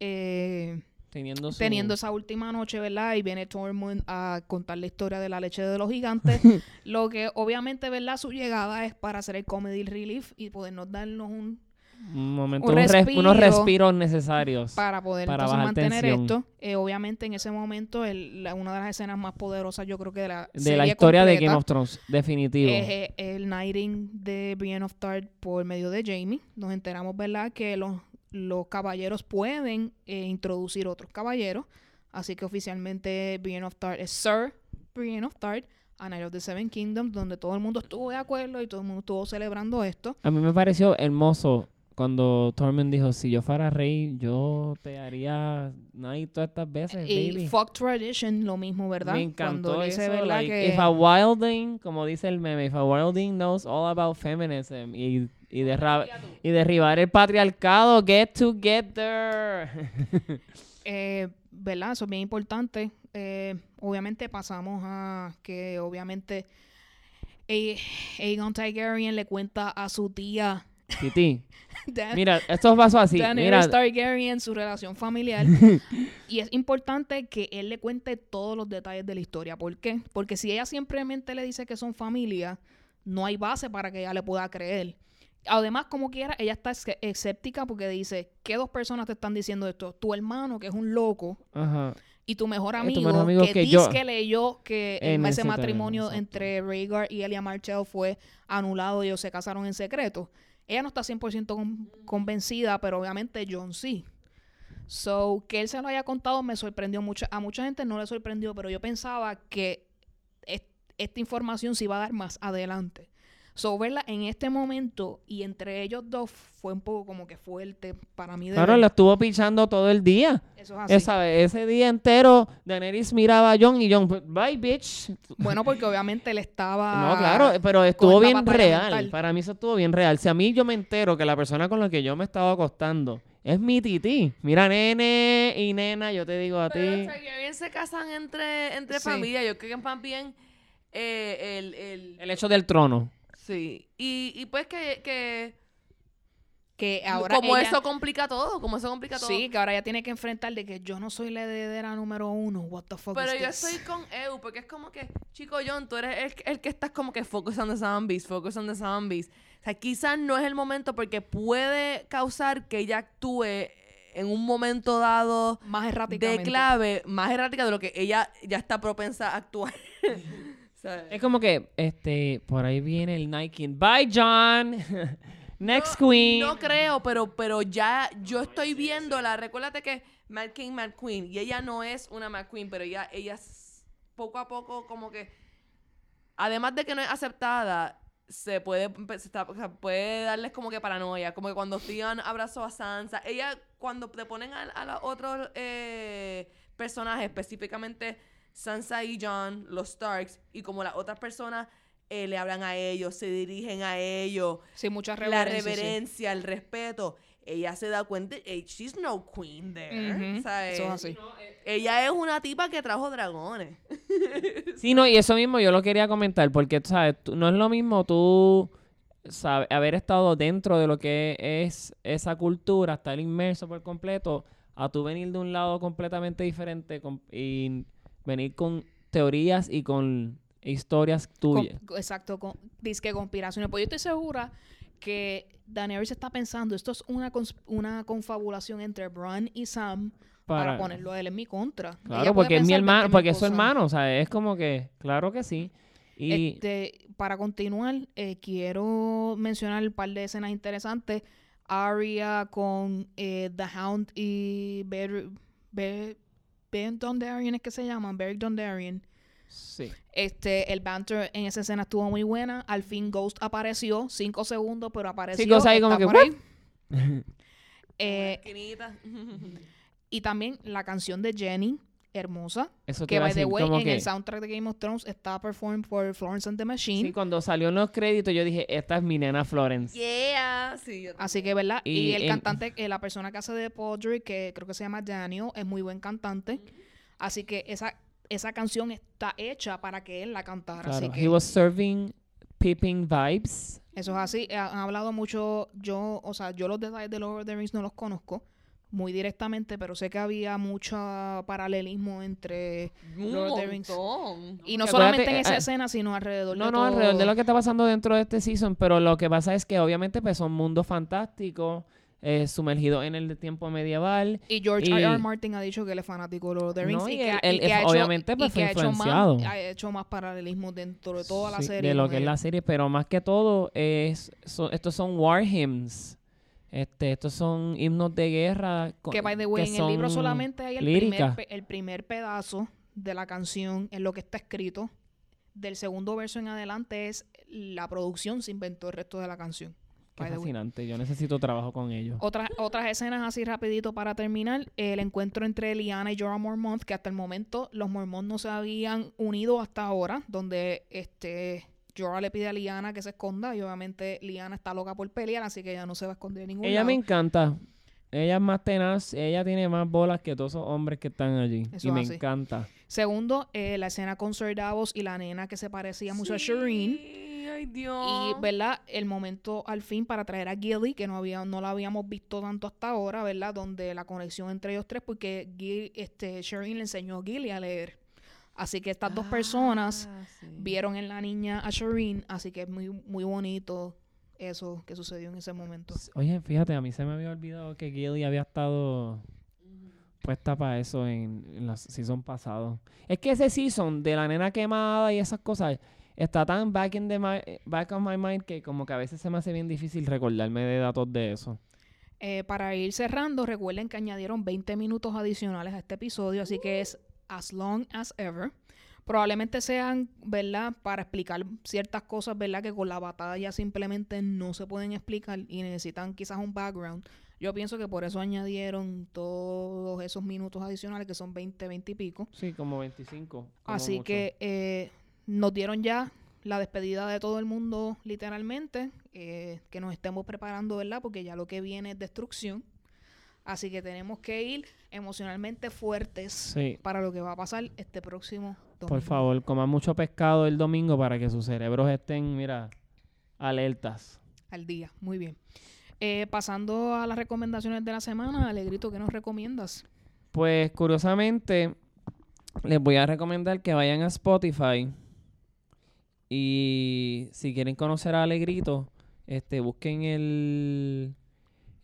eh, Teniendo su... teniendo esa última noche, ¿verdad? Y viene Tormund a contar la historia de la leche de los gigantes. (laughs) lo que obviamente, ¿verdad? Su llegada es para hacer el comedy relief y podernos darnos un un momento, un un res- respiro unos respiros necesarios. para poder Para entonces mantener tensión. esto. Eh, obviamente en ese momento el- la- una de las escenas más poderosas yo creo que de la de serie la historia de Game of Thrones, definitivo. es eh, el knighting de Brienne of Tarth por medio de Jamie. Nos enteramos, ¿verdad? Que los, los caballeros pueden eh, introducir otros caballeros Así que oficialmente Brienne of Tarth es Sir Brienne of Tarth, a Night of the Seven Kingdoms, donde todo el mundo estuvo de acuerdo y todo el mundo estuvo celebrando esto. A mí me pareció hermoso cuando Tormund dijo, si yo fuera rey, yo te haría Night todas estas veces, Y baby. Fuck Tradition, lo mismo, ¿verdad? Me encantó Cuando dice, eso, ¿verdad? like, que if a wilding, como dice el meme, if a wilding knows all about feminism y, y, derra- y derribar el patriarcado, get together. (laughs) Eh, ¿verdad? Eso es bien importante. Eh, obviamente pasamos a que obviamente A- Aegon Targaryen le cuenta a su tía Titi, (laughs) Dan- mira, esto pasó así. Mira, Targaryen su relación familiar. (laughs) y es importante que él le cuente todos los detalles de la historia. ¿Por qué? Porque si ella simplemente le dice que son familia, no hay base para que ella le pueda creer. Además, como quiera, ella está escéptica porque dice, ¿qué dos personas te están diciendo esto? Tu hermano, que es un loco, ajá. y tu mejor tu amigo, mejor amigo que, que dice yo- que leyó que En ese matrimonio entre Rhaegar y Elia Martell fue anulado y ellos se casaron en secreto. Ella no está 100% con- convencida, pero obviamente John sí. So, que él se lo haya contado me sorprendió mucho. A mucha gente no le sorprendió, pero yo pensaba que es- esta información se iba a dar más adelante. So, verla en este momento y entre ellos dos fue un poco como que fuerte para mí. De Claro, ver. lo estuvo pichando todo el día. Eso es así. Esa, ese día entero, Daenerys miraba a John y John, bye, bitch. Bueno, porque obviamente él estaba... No, claro, pero estuvo bien real. mental. Para mí eso estuvo bien real. Si a mí yo me entero que la persona con la que yo me estaba acostando es mi tití. Mira, nene y nena, yo te digo a ti. los Targaryen se casan entre, entre Sí. familia. Yo creo que más bien eh, el, el... El hecho del trono. Sí. Y, y pues que, que que ahora como ella- eso complica todo, como eso complica todo. Sí, que ahora ya tiene que enfrentar de que yo no soy la heredera número uno. What the fuck Pero is yo this? estoy con Eu, porque es como que, chico John, tú eres el, el que estás como que focus on the zombies, focus on the zombies. O sea, quizás no es el momento porque puede causar que ella actúe en un momento dado más de erráticamente. clave más errática de lo que ella ya está propensa a actuar. (laughs) ¿Sabes? Es como que, este, por ahí viene el Nike. Bye, John. (laughs) Next No- Queen. No creo, pero, pero ya yo estoy viéndola. Recuérdate que Mad King, Mad Queen. Y ella no es una Mad Queen, pero ella, ella poco a poco como que... Además de que no es aceptada, se puede, se está- puede darles como que paranoia. Como que cuando Theon abrazó a Sansa. Ella, cuando te ponen a, a los otros eh, personajes, específicamente Sansa y John, los Starks, y como las otras personas eh, le hablan a ellos, se dirigen a ellos Sí, mucha la reverencia. sí. reverencia, el respeto. Ella se da cuenta, eh, she's no queen there. Eso es así. Ella es una tipa que trajo dragones. (laughs) Sí, no, y eso mismo yo lo quería comentar, porque, ¿sabes? Tú- no es lo mismo tú sabe, haber estado dentro de lo que es esa cultura, estar inmerso por completo, a tú venir de un lado completamente diferente con- y venir con teorías y con historias tuyas. Con- exacto, con, disque conspiraciones. Pues yo estoy segura que Daenerys está pensando, esto es una, una confabulación entre Bran y Sam para, Para- ponerlo a él en mi contra. Claro, porque es mi hermano, 20.000 porque es su hermano, o sea, es como que, claro que sí. Y Este, para continuar, eh, quiero mencionar un par de escenas interesantes. Arya con eh, The Hound y Ber, Ber, Ben Dondarrion, ¿es que se llaman? Beric Dondarrion. sí. Este, el banter en esa escena estuvo muy buena. Al fin Ghost apareció, cinco segundos, pero apareció. cosa ahí como que, por ahí. Eh, Esquinita. y también la canción de Jenny, hermosa. Eso Que, by the way, en que- el soundtrack de Game of Thrones está performed por Florence and the Machine. Sí, cuando salió en los créditos yo dije, esta es mi nena Florence. yeah. Sí, Así que, ¿verdad? Y, Y el en- cantante, eh, la persona que hace de Podrick, que creo que se llama Daniel, es muy buen cantante. Así que esa, esa canción está hecha para que él la cantara. Así Claro, que he was serving peeping vibes. eso es así. Han hablado mucho, yo, o sea, yo los detalles de Lord of the Rings no los conozco muy directamente, pero sé que había mucho paralelismo entre... Un Lord of the Rings. montón. Y no Acuérdate, solamente en eh, esa eh, escena, sino alrededor No, de no, todo. alrededor de lo que está pasando dentro de este season, pero lo que pasa es que obviamente pues son mundos fantásticos, eh, sumergidos en el tiempo medieval. Y George Y- R. R. Martin ha dicho que él es fanático de Lord of the Rings No, y, y que, él- ha- y él que ha hecho, obviamente, pues, y que ha hecho influenciado. más, ha hecho más paralelismo dentro de toda la Sí, serie. De lo que es él. la serie, pero más que todo, es, so- estos son war hymns. Este, estos son himnos de guerra. Que, by the way, que en el libro solamente hay el primer, el primer pedazo de la canción en lo que está escrito. Del segundo verso en adelante es la producción, se inventó el resto de la canción. Qué fascinante. Yo necesito trabajo con ellos. Otras, otras escenas así rapidito para terminar. El encuentro entre Liana y Jorah Mormont, que hasta el momento los Mormont no se habían unido hasta ahora, donde este Jorah le pide a Liana que se esconda y obviamente Liana está loca por pelear, así que ella no se va a esconder en ningún Ella lado. me encanta. Ella es más tenaz. Ella tiene más bolas que todos esos hombres que están allí. Eso y me así. encanta. Segundo, eh, la escena con Sir Davos y la nena que se parecía mucho a Shireen. Sí, Ay, Dios. Y, ¿verdad? El momento al fin para traer a Gilly, que no había, no la habíamos visto tanto hasta ahora, ¿verdad? Donde la conexión entre ellos tres, porque Gil, este, Shireen le enseñó a Gilly a leer. Así que estas dos personas Ah, sí. vieron en la niña a Shireen, así que es muy, muy bonito eso que sucedió en ese momento. Oye, fíjate, a mí se me había olvidado que Gilly había estado puesta para eso en, en la season pasado. Es que ese season de la nena quemada y esas cosas está tan back in the mi- back of my mind que como que a veces se me hace bien difícil recordarme de datos de eso. Eh, para ir cerrando, recuerden que añadieron 20 minutos adicionales a este episodio, así que es as long as ever. Probablemente sean, ¿verdad? Para explicar ciertas cosas, ¿verdad? Que con la batalla simplemente no se pueden explicar y necesitan quizás un background. Yo pienso que por eso añadieron todos esos minutos adicionales, que son 20, 20 y pico. Sí, como 25. como Así mucho. que eh, nos dieron ya la despedida de todo el mundo, literalmente. eh, que nos estemos preparando, ¿verdad? Porque ya lo que viene es destrucción. Así que tenemos que ir emocionalmente fuertes Sí. para lo que va a pasar este próximo domingo. Por favor, coman mucho pescado el domingo para que sus cerebros estén, mira, alertas. Al día, muy bien. Eh, pasando a las recomendaciones de la semana, Alegrito, ¿qué nos recomiendas? Pues curiosamente, les voy a recomendar que vayan a Spotify y si quieren conocer a Alegrito, este, busquen el,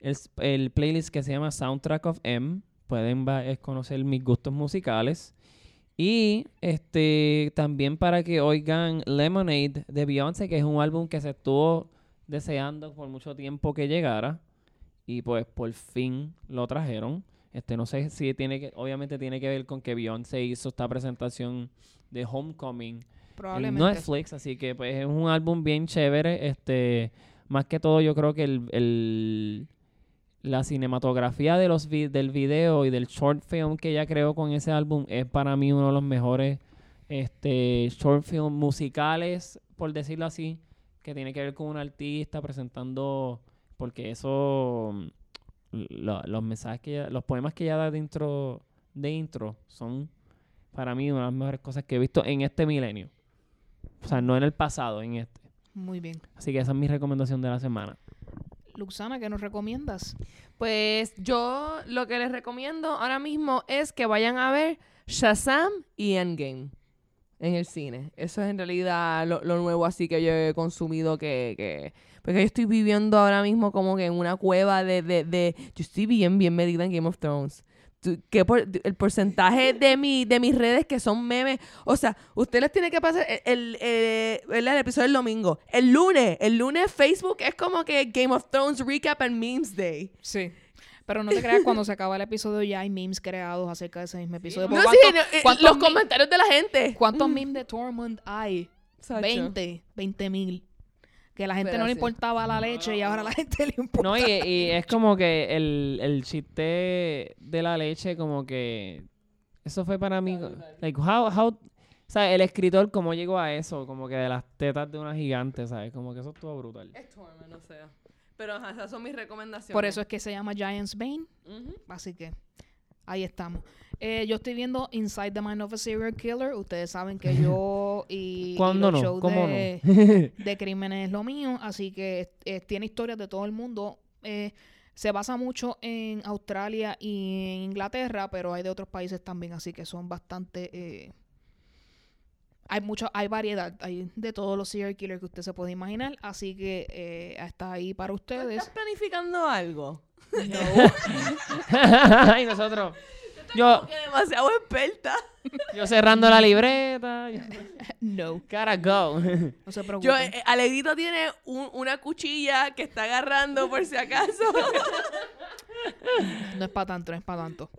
el, el playlist que se llama Soundtrack of M. Pueden va- es conocer mis gustos musicales. Y este también para que oigan Lemonade de Beyoncé, que es un álbum que se estuvo deseando por mucho tiempo que llegara. Y pues por fin lo trajeron. Este, no sé si tiene que, obviamente tiene que ver con que Beyoncé hizo esta presentación de Homecoming en. Netflix, así que pues es un álbum bien chévere. Este, más que todo yo creo que el, el- la cinematografía de los vi- del video y del short film que ella creó con ese álbum es para mí uno de los mejores este short film musicales, por decirlo así, que tiene que ver con un artista presentando porque eso mm, lo- los mensajes que ella- los poemas que ella da de intro de intro son para mí una de las mejores cosas que he visto en este milenio. O sea, no en el pasado, en este. Muy bien. Así que esa es mi recomendación de la semana. Luxana, ¿qué nos recomiendas? Pues yo lo que les recomiendo ahora mismo es que vayan a ver Shazam y Endgame en el cine. Eso es en realidad lo, nuevo así que yo he consumido que, que... Porque yo estoy viviendo ahora mismo como que en una cueva de... de, de yo estoy bien, bien medida en Game of Thrones. Tú- ¿Qué por- el porcentaje de, mi, de mis redes que son memes. O sea, ustedes les tiene que pasar el, el, eh, ¿verdad? el episodio del domingo. El lunes, el lunes Facebook es como que Game of Thrones Recap and Memes Day. Sí. Pero no te creas, cuando se acaba el episodio ya hay memes creados acerca de ese mismo episodio. No, sí, ¿cuántos- no, eh, cuántos los comentarios de la gente. ¿Cuántos memes de Tormund hay? Sacho. 20, 20 mil. Que la gente Pero no le sí. importaba la leche y ahora a la gente le importa. No, y, y es como que el, el chiste de la leche, como que. Eso fue para mí. Like, how, how, o sea, el escritor, cómo llegó a eso, como que de las tetas de una gigante, ¿sabes? Como que eso estuvo brutal. Es Tormund, no sé. Pero ajá, esas son mis recomendaciones. Por eso es que se llama Giant's Bane. Ujú. Así que ahí estamos. Eh, yo estoy viendo Inside the Mind of a Serial Killer. Ustedes saben que (laughs) yo y, y ¿Cuándo los no? shows ¿Cómo de, no? de (laughs) crímenes es lo mío. Así que eh, tiene historias de todo el mundo. Eh, se basa mucho en Australia y en Inglaterra, pero hay de otros países también, así que son bastante... eh, hay mucho, hay variedad, hay de todos los serial killers que usted se puede imaginar, así que eh, está ahí para ¿Estás ustedes. planificando algo? (laughs) y nosotros. Yo, Que demasiado experta. yo cerrando la libreta. No, Gotta go. no se preocupen. Yo, eh, Alegrito tiene un- una cuchilla que está agarrando por si acaso. No es para tanto, no es para tanto.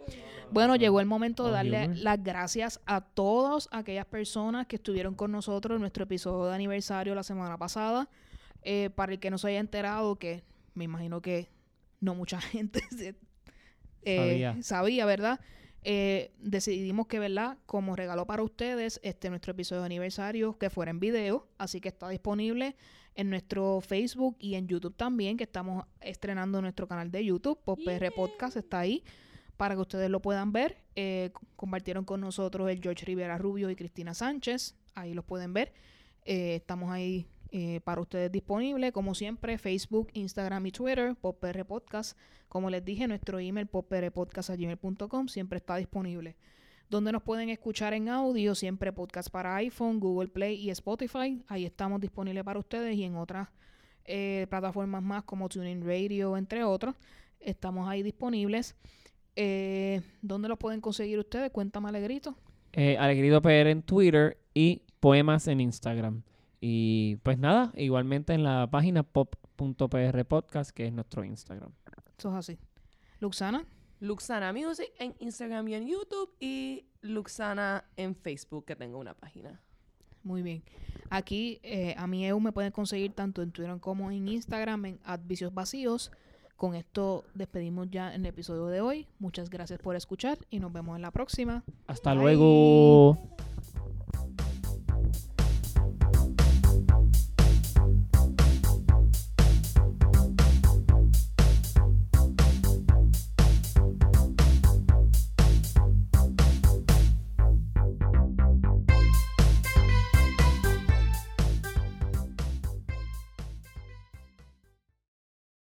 Bueno, llegó el momento de darle las gracias a todas aquellas personas que estuvieron con nosotros en nuestro episodio de aniversario la semana pasada. Eh, para el que no se haya enterado, que me imagino que no mucha (laughs) gente se- eh, Sabía. sabía, ¿verdad? Eh, decidimos que, ¿verdad? Como regalo para ustedes, este nuestro episodio de aniversario que fuera en video, así que está disponible en nuestro Facebook y en YouTube también, que estamos estrenando nuestro canal de YouTube, Pop PR Podcast está ahí para que ustedes lo puedan ver. Eh, compartieron con nosotros el George Rivera Rubio y Cristina Sánchez, ahí los pueden ver. Eh, estamos ahí eh, para ustedes disponibles, como siempre, Facebook, Instagram y Twitter, PopR Podcast. Como les dije, nuestro email poprpodcast.gmail.com siempre está disponible. Donde nos pueden escuchar en audio, siempre podcast para iPhone, Google Play y Spotify. Ahí estamos disponibles para ustedes y en otras eh, plataformas más como TuneIn Radio, entre otros. Estamos ahí disponibles. Eh, ¿Dónde los pueden conseguir ustedes? Cuéntame, Alegrito. Alegrito PR en Twitter y Poemas en Instagram. Y pues nada, igualmente en la página pop.pr podcast, que es nuestro Instagram. Eso es así. Luxana, Luxana Music en Instagram y en YouTube. Y Luxana en Facebook, que tengo una página. muy bien. Aquí eh, a mi EU me pueden conseguir tanto en Twitter como en Instagram en Advicios Vacíos. Con esto despedimos ya en el episodio de hoy. Muchas gracias por escuchar y nos vemos en la próxima. Hasta Bye. luego.